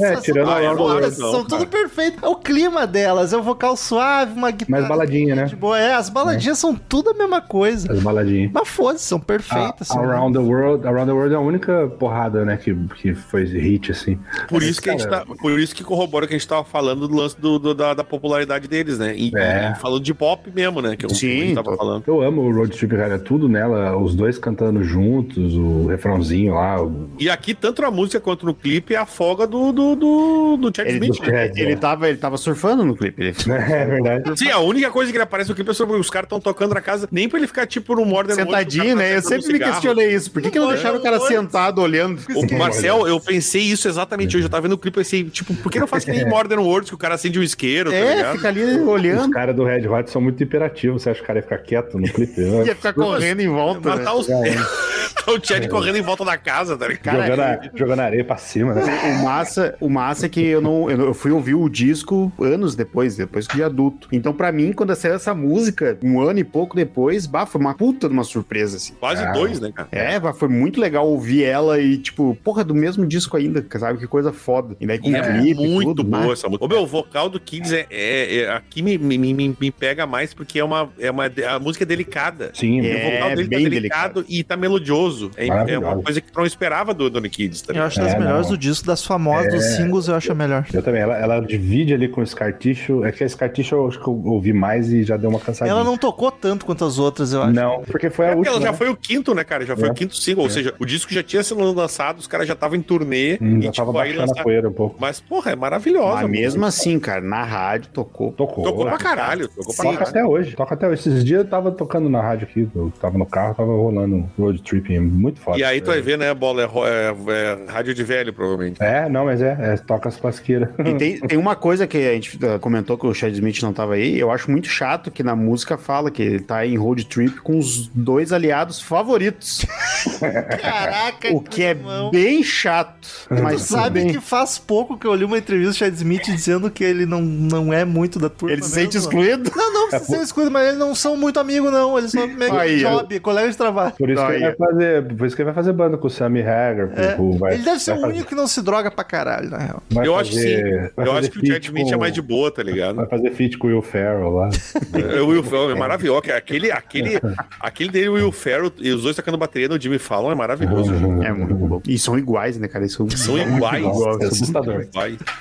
É, tirando Ah, a é. World. são tudo perfeito. É o clima delas, é o vocal suave, uma guitarra. Mais baladinha, né? de boa. É, as baladinhas são tudo a mesma coisa. As baladinhas. Mas foda-se, são A, perfeitas. são- Around the World, Around the World é a única porrada, né, que, que foi hit, assim. Por isso, que a gente tá, por isso que corrobora que a gente tava falando do lance do, do- da, da popularidade deles, né? E, É. falando de pop mesmo, né? Que eu, Sim, que a gente tava tô- falando. Eu amo o Road Trip, cara. é Tudo nela, os dois cantando juntos, o refrãozinho lá. o- E aqui, tanto na música quanto no clipe, é a folga do, do, do, do, Chad Ele, Smith. né? ele, tava, ele tava surfando no clipe. Ele É verdade. Sim, a única coisa que ele aparece no clipe é sobre os caras estão tocando na casa, nem pra ele ficar tipo no Modern sentadinho, o cara né? Eu tá sempre me questionei isso. Por que, que não deixaram o cara olha. sentado olhando? Ô, Marcel, eu pensei isso exatamente hoje. Eu tava vendo o clipe e pensei, tipo, por que não faz que nem Modern Worlds, que o cara acende um isqueiro, tá É, ligado? fica ali Os olhando. caras do Red Hot são muito imperativos. Você acha que o cara ia ficar quieto no clipe? Ia ficar correndo em volta. Mas né? tá, os... tá o Chad correndo em volta da casa, tá ligado? Cara, jogando, a- jogando areia pra cima, né? O massa, o massa é que eu não, eu eu fui ouvir o disco anos depois, depois de adulto. Então, pra mim, quando saiu essa música, um ano e pouco depois, bah, foi uma puta de uma surpresa, assim. Quase Ah. dois, né, cara? É, bah, foi muito legal ouvir ela e, tipo, porra, do mesmo disco ainda, sabe? Que coisa foda. E daí com É clipe muito tudo, boa né? essa música. O meu o vocal do Kids é, é- é- aqui me, me, me, me pega mais porque é uma, é uma a música é delicada. Sim, É. o vocal dele bem tá delicado e tá melodioso. É, é uma coisa que tu não esperava do Kids, tá Eu acho das É, melhores não. do disco, das famosas, dos singles, eu acho a melhor. Eu também. Ela, ela divide ali com o Scar Tissue. É que a Scar Tissue eu acho que eu ouvi mais e já deu uma cansadinha. Ela não tocou tanto quanto as outras, eu acho. Não, porque foi a É porque última. ela já né? foi o quinto, né, cara? Já foi É. o quinto single. Ou seja, o disco já tinha sido lançado, os caras já estavam em turnê. Hum, e, já tava tipo, baixando a lançaram. poeira um pouco. Mas, porra, é maravilhosa. Mas mesmo assim, cara, na rádio tocou. Tocou. Tocou pra caralho. Tocou pra Toca caralho. até hoje. Toca até hoje. Esses dias eu tava tocando na rádio aqui. Eu tava no carro, tava rolando um road trip muito foda. E aí tu vai ver, né, bola? É, é- é rádio de velho, provavelmente. É, não, mas é. é toca as classiqueiras. E tem, tem uma coisa que a gente uh, comentou que o Chad Smith não tava aí, eu acho muito chato que na música fala que ele tá em road trip com os dois aliados favoritos. Caraca, o que é irmão. bem chato. Tu Mas sabe bem. que faz pouco que eu li uma entrevista do Chad Smith dizendo que ele não, não é muito da turma. ele se sente mesmo. excluído? Não, não precisa ser excluído, mas eles não são muito amigos, não. Eles são meio Aí, job, colegas de trabalho. Por isso, que ele vai fazer, por isso que ele vai fazer banda com o Sammy Hagar. É. vai- ele deve ser o fazer- único que não se droga pra caralho, na real. vai eu acho que sim. fazer- Eu fazer acho que o Smith é mais de boa, tá ligado? Vai fazer feat com o Will Ferrell lá. É, O Will Ferrell é maravilhoso. que Aquele, aquele, aquele dele, o Will Ferrell, e os dois tocando bateria no Jimmy Fallon é maravilhoso. É muito bom. E são iguais, né, cara? São, São iguais. É assustador.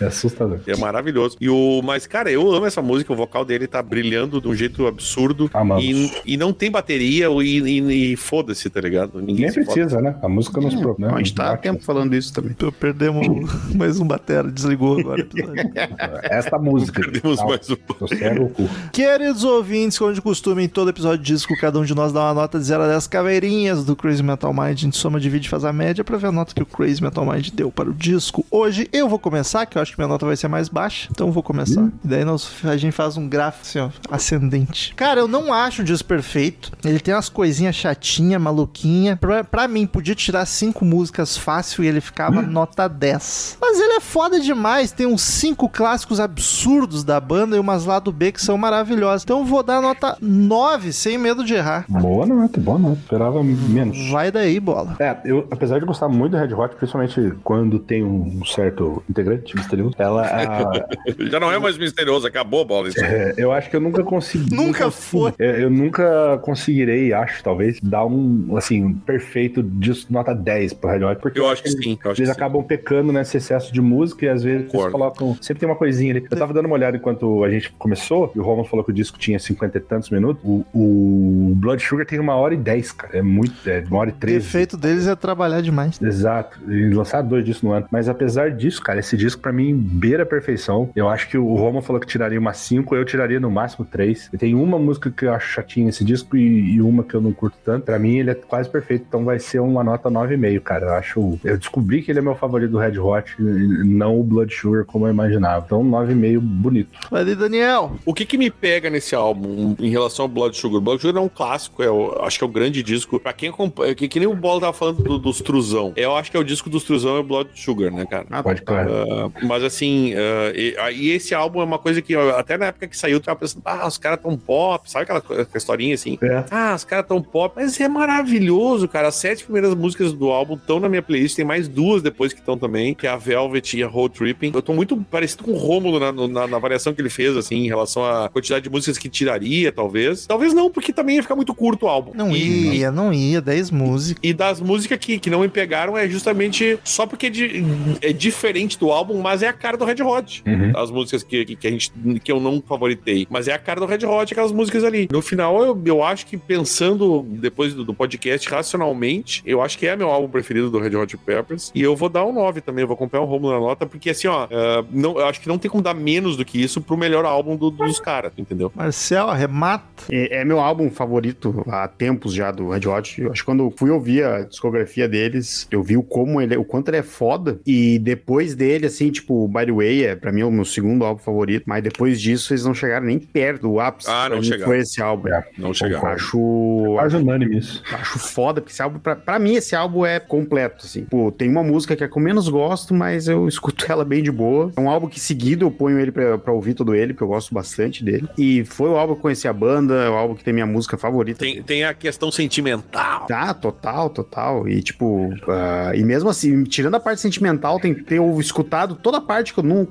É assustador. É maravilhoso. E o, mas, cara, eu amo essa música. O vocal dele tá brilhando de um jeito absurdo. Amamos. E, e não tem bateria e, e- e foda-se, tá ligado? Ninguém Nem foda. precisa, né? A música nos problema. Não, a gente tá há tempo falando isso também. Perdemos mais um batera, desligou agora o episódio. Esta música. Perdemos Tá, mais um. O. Queridos ouvintes, como de costume, em todo episódio de disco, cada um de nós dá uma nota de 0 a 10 caveirinhas do Crazy Metal Mind. A gente soma, divide e faz a média pra ver a nota que o Crazy Metal Mind deu para o disco. Hoje eu vou começar, que eu acho que minha nota vai ser mais baixa, então eu vou começar. E daí nós, a gente faz um gráfico assim, ó, ascendente. Cara, eu não acho um disco perfeito. Ele tem umas coisinhas chatinhas, maluquinha. Pra, pra mim, podia tirar cinco músicas fácil e ele ficava nota 10. Mas ele é foda demais. Tem uns cinco clássicos absurdos da banda e umas lá do B que são maravilhosas. Então eu vou dar nota 9, sem medo de errar. Boa nota, boa nota. Esperava menos. Vai daí, bola. É, eu, apesar de gostar muito do Red Hot, principalmente quando tem um certo integrante misterioso, ela. a- Já não é mais misterioso, acabou a bola. Isso. é, eu acho que eu nunca consegui. Nunca consegui- foi. é, eu nunca conseguirei, acho, talvez, dar um, assim, perfeito de nota 10 pro Red Hot, porque Eu acho que sim. Eu acho Eles que sim. acabam pecando nesse excesso de música e às vezes eles Concordo. colocam. Sempre tem uma coisinha ali. Eu tava dando uma olhada enquanto a gente começou, e o Roman falou que o disco tinha 50 e tantos minutos. O, o Blood Sugar tem uma hora e dez, cara. É muito. É uma hora e O treze. defeito deles é trabalhar demais. Exato, e lançaram dois discos no ano. Mas apesar disso, cara, esse disco pra mim beira a perfeição. Eu acho que o Roman falou que tiraria uma 5, eu tiraria no máximo 3. Tem uma música que eu acho chatinha nesse disco e, e uma que eu não curto tanto. Pra mim ele é quase perfeito, então vai ser uma nota 9,5, cara. Eu acho. Eu descobri que ele é meu favorito do Red Hot, e não o Blood Sugar como eu imaginava. Então 9,5 bonito. Ali, Daniel. O que que me pega nesse álbum em relação ao Blood Sugar? Blood Sugar é um clássico, é o- acho que é o grande disco. Pra quem acompanha, que, que nem o Bola tava falando do- dos Truzão. Eu acho que é o disco dos Truzão é o Blood Sugar, né, cara? Ah, Pode claro. Ah, mas assim, ah, e, ah, e esse álbum é uma coisa que até na época que saiu, eu tava pensando, ah, os caras tão pop, sabe aquela, aquela historinha assim? É. Ah, os caras tão pop, mas é maravilhoso, cara. As sete primeiras músicas do álbum estão na minha playlist, tem mais duas depois que estão também, que é a Velvet e a Road Tripping. Eu tô muito parecido com o Rômulo na, na, na variação que ele fez, assim, em relação à quantidade de músicas que tiraria, talvez. Talvez não, porque também ia ficar muito curto o álbum. Não E- ia, não ia. 10 músicas. e das músicas que, que não me pegaram é justamente só porque é, di- é diferente do álbum, mas é a cara do Red Hot. Uhum. As músicas que, que, que a gente, que eu não favoritei. Mas é a cara do Red Hot, aquelas músicas ali. No final, eu, eu acho que pensando depois do, do podcast, nacionalmente, eu acho que é meu álbum preferido do Red Hot Chili Peppers. E eu vou dar um 9 também, eu vou acompanhar o Romulo na nota, porque assim, ó, uh, não, eu acho que não tem como dar menos do que isso pro melhor álbum do- dos caras, entendeu? Marcel, arremata. É, é meu álbum favorito há tempos já do Red Hot. Eu acho que quando eu fui ouvir a discografia deles, eu vi o como ele, o quanto ele é foda. E depois dele, assim, tipo, By the Way, é pra mim o meu segundo álbum favorito. Mas depois disso, eles não chegaram nem perto do ápice. Ah, não chegaram. Foi esse álbum. É, Não chegar. Acho, Quase unânime isso. acho foda, porque esse álbum, pra, pra mim, esse álbum é completo, assim. Pô, tem uma música que é que eu menos gosto, mas eu escuto ela bem de boa. É um álbum que seguido eu ponho ele pra, pra ouvir todo ele, porque eu gosto bastante dele. E foi o álbum que eu conheci a banda, é o álbum que tem minha música favorita. Tem, tem a questão sentimental. Tá, total, total. E tipo, ah, e mesmo assim, tirando a parte sentimental, tem que ter eu escutado toda a parte que eu não.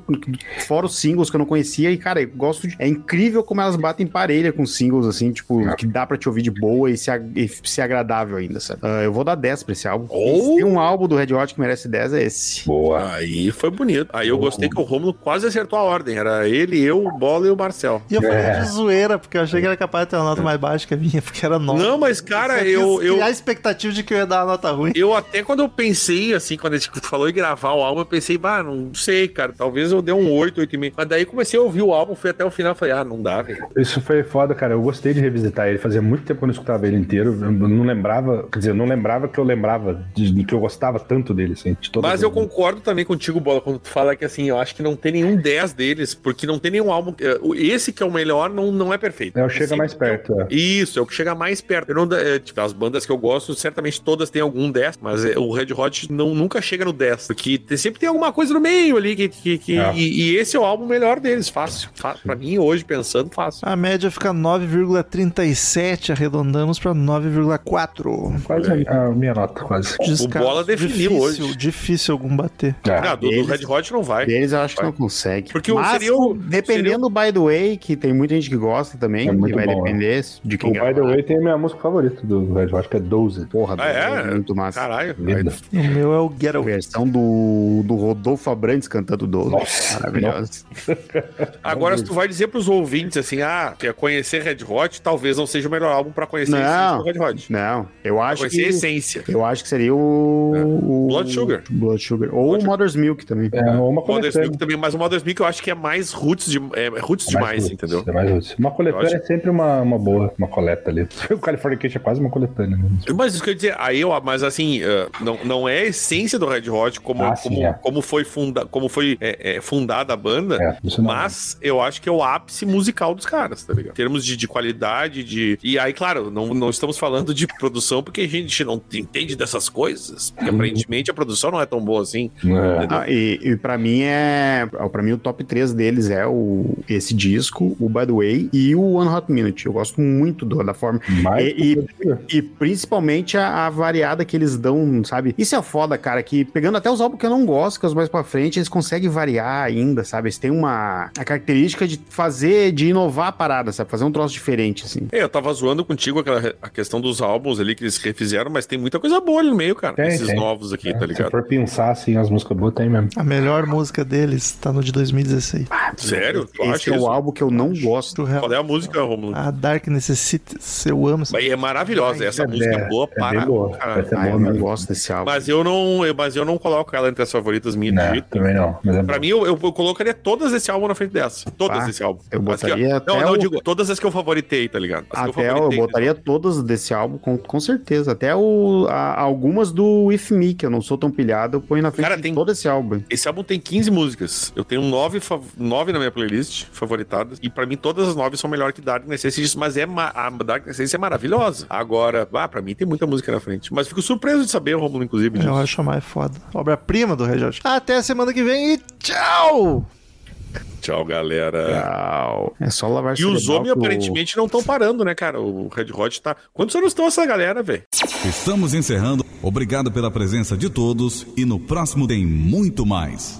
Fora os singles que eu não conhecia. E, cara, eu gosto de. É incrível como elas batem parelha com singles, assim, tipo, que dá pra te ouvir de boa e ser, e ser agradável ainda, sabe? Ah, eu vou dar 10 pra esse álbum. Oh! Tem um álbum do Red Hot que merece 10, é esse. Boa. Aí foi bonito. Aí eu gostei que o Romulo quase acertou a ordem. Era ele, eu, o Bola e o Marcel. E eu falei É. de zoeira, porque eu achei que era capaz de ter uma nota mais baixa que a minha, porque era 9. Não, mas, cara, eu- eu- a expectativa de que eu ia dar uma nota ruim. Eu até quando eu pensei, assim, quando a gente falou em gravar o álbum, eu pensei, bah, não sei, cara, talvez eu dê um 8, 8,5. Mas daí comecei a ouvir o álbum, fui até o final e falei, ah, não dá, velho. Isso foi foda, cara. Eu gostei de revisitar ele. Fazia muito tempo que eu não escutava ele inteiro. Eu não lembrava, quer dizer, eu não lembrava que eu lembrava de, de que eu gostava tanto dele, assim. De Mas as eu concordo também contigo, Bola, quando tu fala que, assim, eu acho que não tem nenhum 10 deles, porque não tem nenhum álbum. eh, Esse que é o melhor não, não é perfeito. É, o chega Esse mais perto. É. Isso, é o que chega mais perto. Eu não, é, tipo, as bandas que eu gosto, certamente todas têm algum 10, mas é, o Red Hot não, nunca chega no 10, porque tem- sempre tem alguma coisa no meio ali. Que, que, que- É. e, e esse é o álbum melhor deles, fácil. Fa- Pra mim, hoje, pensando, fácil. A média fica 9,37, arredondamos pra 9,4. Quase a, a minha nota, quase. Descaso. Bola definiu difícil, hoje. Difícil algum bater. É. Ah, do, do eles- Red Hot não vai. Deles eu acho que Vai. não consegue. Porque o- Mas, seria o- dependendo do By the Way, que tem muita gente que gosta também, É muito que vai bom, depender de quem O By the. Way tem a minha música favorita do Red Hot, que é 12. Porra, Ah, é? muito massa. Caralho. Linda. O meu é o A Getaway. versão do, do Rodolfo Abrantes cantando 12. Nossa, Maravilhosa. Agora, se tu vai dizer pros ouvintes assim, ah, quer conhecer Red Hot, talvez não seja o melhor álbum pra conhecer a Não, do Red Hot. não. Eu Pra acho conhecer a que... essência. Eu acho que seria o... o- Blood Sugar. Blood Sugar. Ou Blood o Mother's Milk também. É uma O Mother's. Milk também, mas o Mother's Milk eu acho que é mais roots, de, é, é roots É demais, roots, entendeu? É mais roots. Uma coletânea acho- é sempre uma, uma boa, uma coleta ali. O Californication é quase uma coletânea. Né? Mas isso que eu ia dizer, aí eu, mas assim, eh, não, não é a essência do Red Hot como, Ah, sim, como, é. como foi, funda, como foi é, é, fundada a banda, É, não. mas eu acho que é o ápice musical dos caras, tá ligado? Em termos de, de qualidade, de. E aí, claro, não, não estamos falando de produção porque a gente não entende dessas coisas. Porque aparentemente a produção não é tão boa assim. É. Ah, e, e pra mim é. Pra mim, o top 3 deles é o, esse disco, o By the Way e o One Hot Minute. Eu gosto muito do- da forma. Mais E- e-. E principalmente a, a variada que eles dão, sabe? Isso é foda, cara, que pegando até os álbuns que eu não gosto, que é os mais pra frente, eles conseguem variar ainda, sabe? Eles têm uma a característica de fazer, de inovar a parada, sabe? Fazer um troço diferente, assim. É, eu tava zoando contigo aquela, a questão dos álbuns ali que eles refizeram, mas tem muita coisa boa ali no meio, cara. Tem, Esses tem. novos aqui, É, tá Se ligado? for pensar assim, as músicas boas tem mesmo. A melhor música deles tá no de 2016. Sério? Tu Esse acha é o isso? álbum que eu não gosto. Qual é a música, Romulo? A Dark Necessities, eu amo essa Mas É maravilhosa, essa música é boa é para bem boa. Ah, eu não mesmo. gosto desse álbum. Mas eu não, eu- mas eu não coloco ela entre as favoritas minhas de Não, jeito. também não. Mas é Pra bom. mim, eu, eu colocaria todas esse álbum na frente dessa. Todas Ah, desse álbum. eu As que- botaria Não, até não, eu o- digo, todas as que eu favoritei, tá ligado? As que Até eu, favoritei, botaria todas desse álbum, com, com certeza. Até o, a- algumas do With Me, que eu não sou tão pilhado, eu ponho na frente Cara, de tem- todo esse álbum. Esse álbum tem 15 músicas. Eu tenho nove, fav- nove na minha playlist, favoritadas. E pra mim, todas as nove são melhor que Dark Necessities, mas é ma- a Dark Necessities é maravilhosa. Agora, ah, pra mim tem muita música na frente. Mas fico surpreso de saber, Romulo, inclusive, disso. Eu acho a mais foda. Obra-prima do Red Hot. Até a semana que vem e tchau! Tchau, galera. Tchau. É só lavar E os homens que o- aparentemente não estão parando, né, cara? O Red Hot tá. Quantos anos estão essa galera, velho? Estamos encerrando. Obrigado pela presença de todos e no próximo tem muito mais.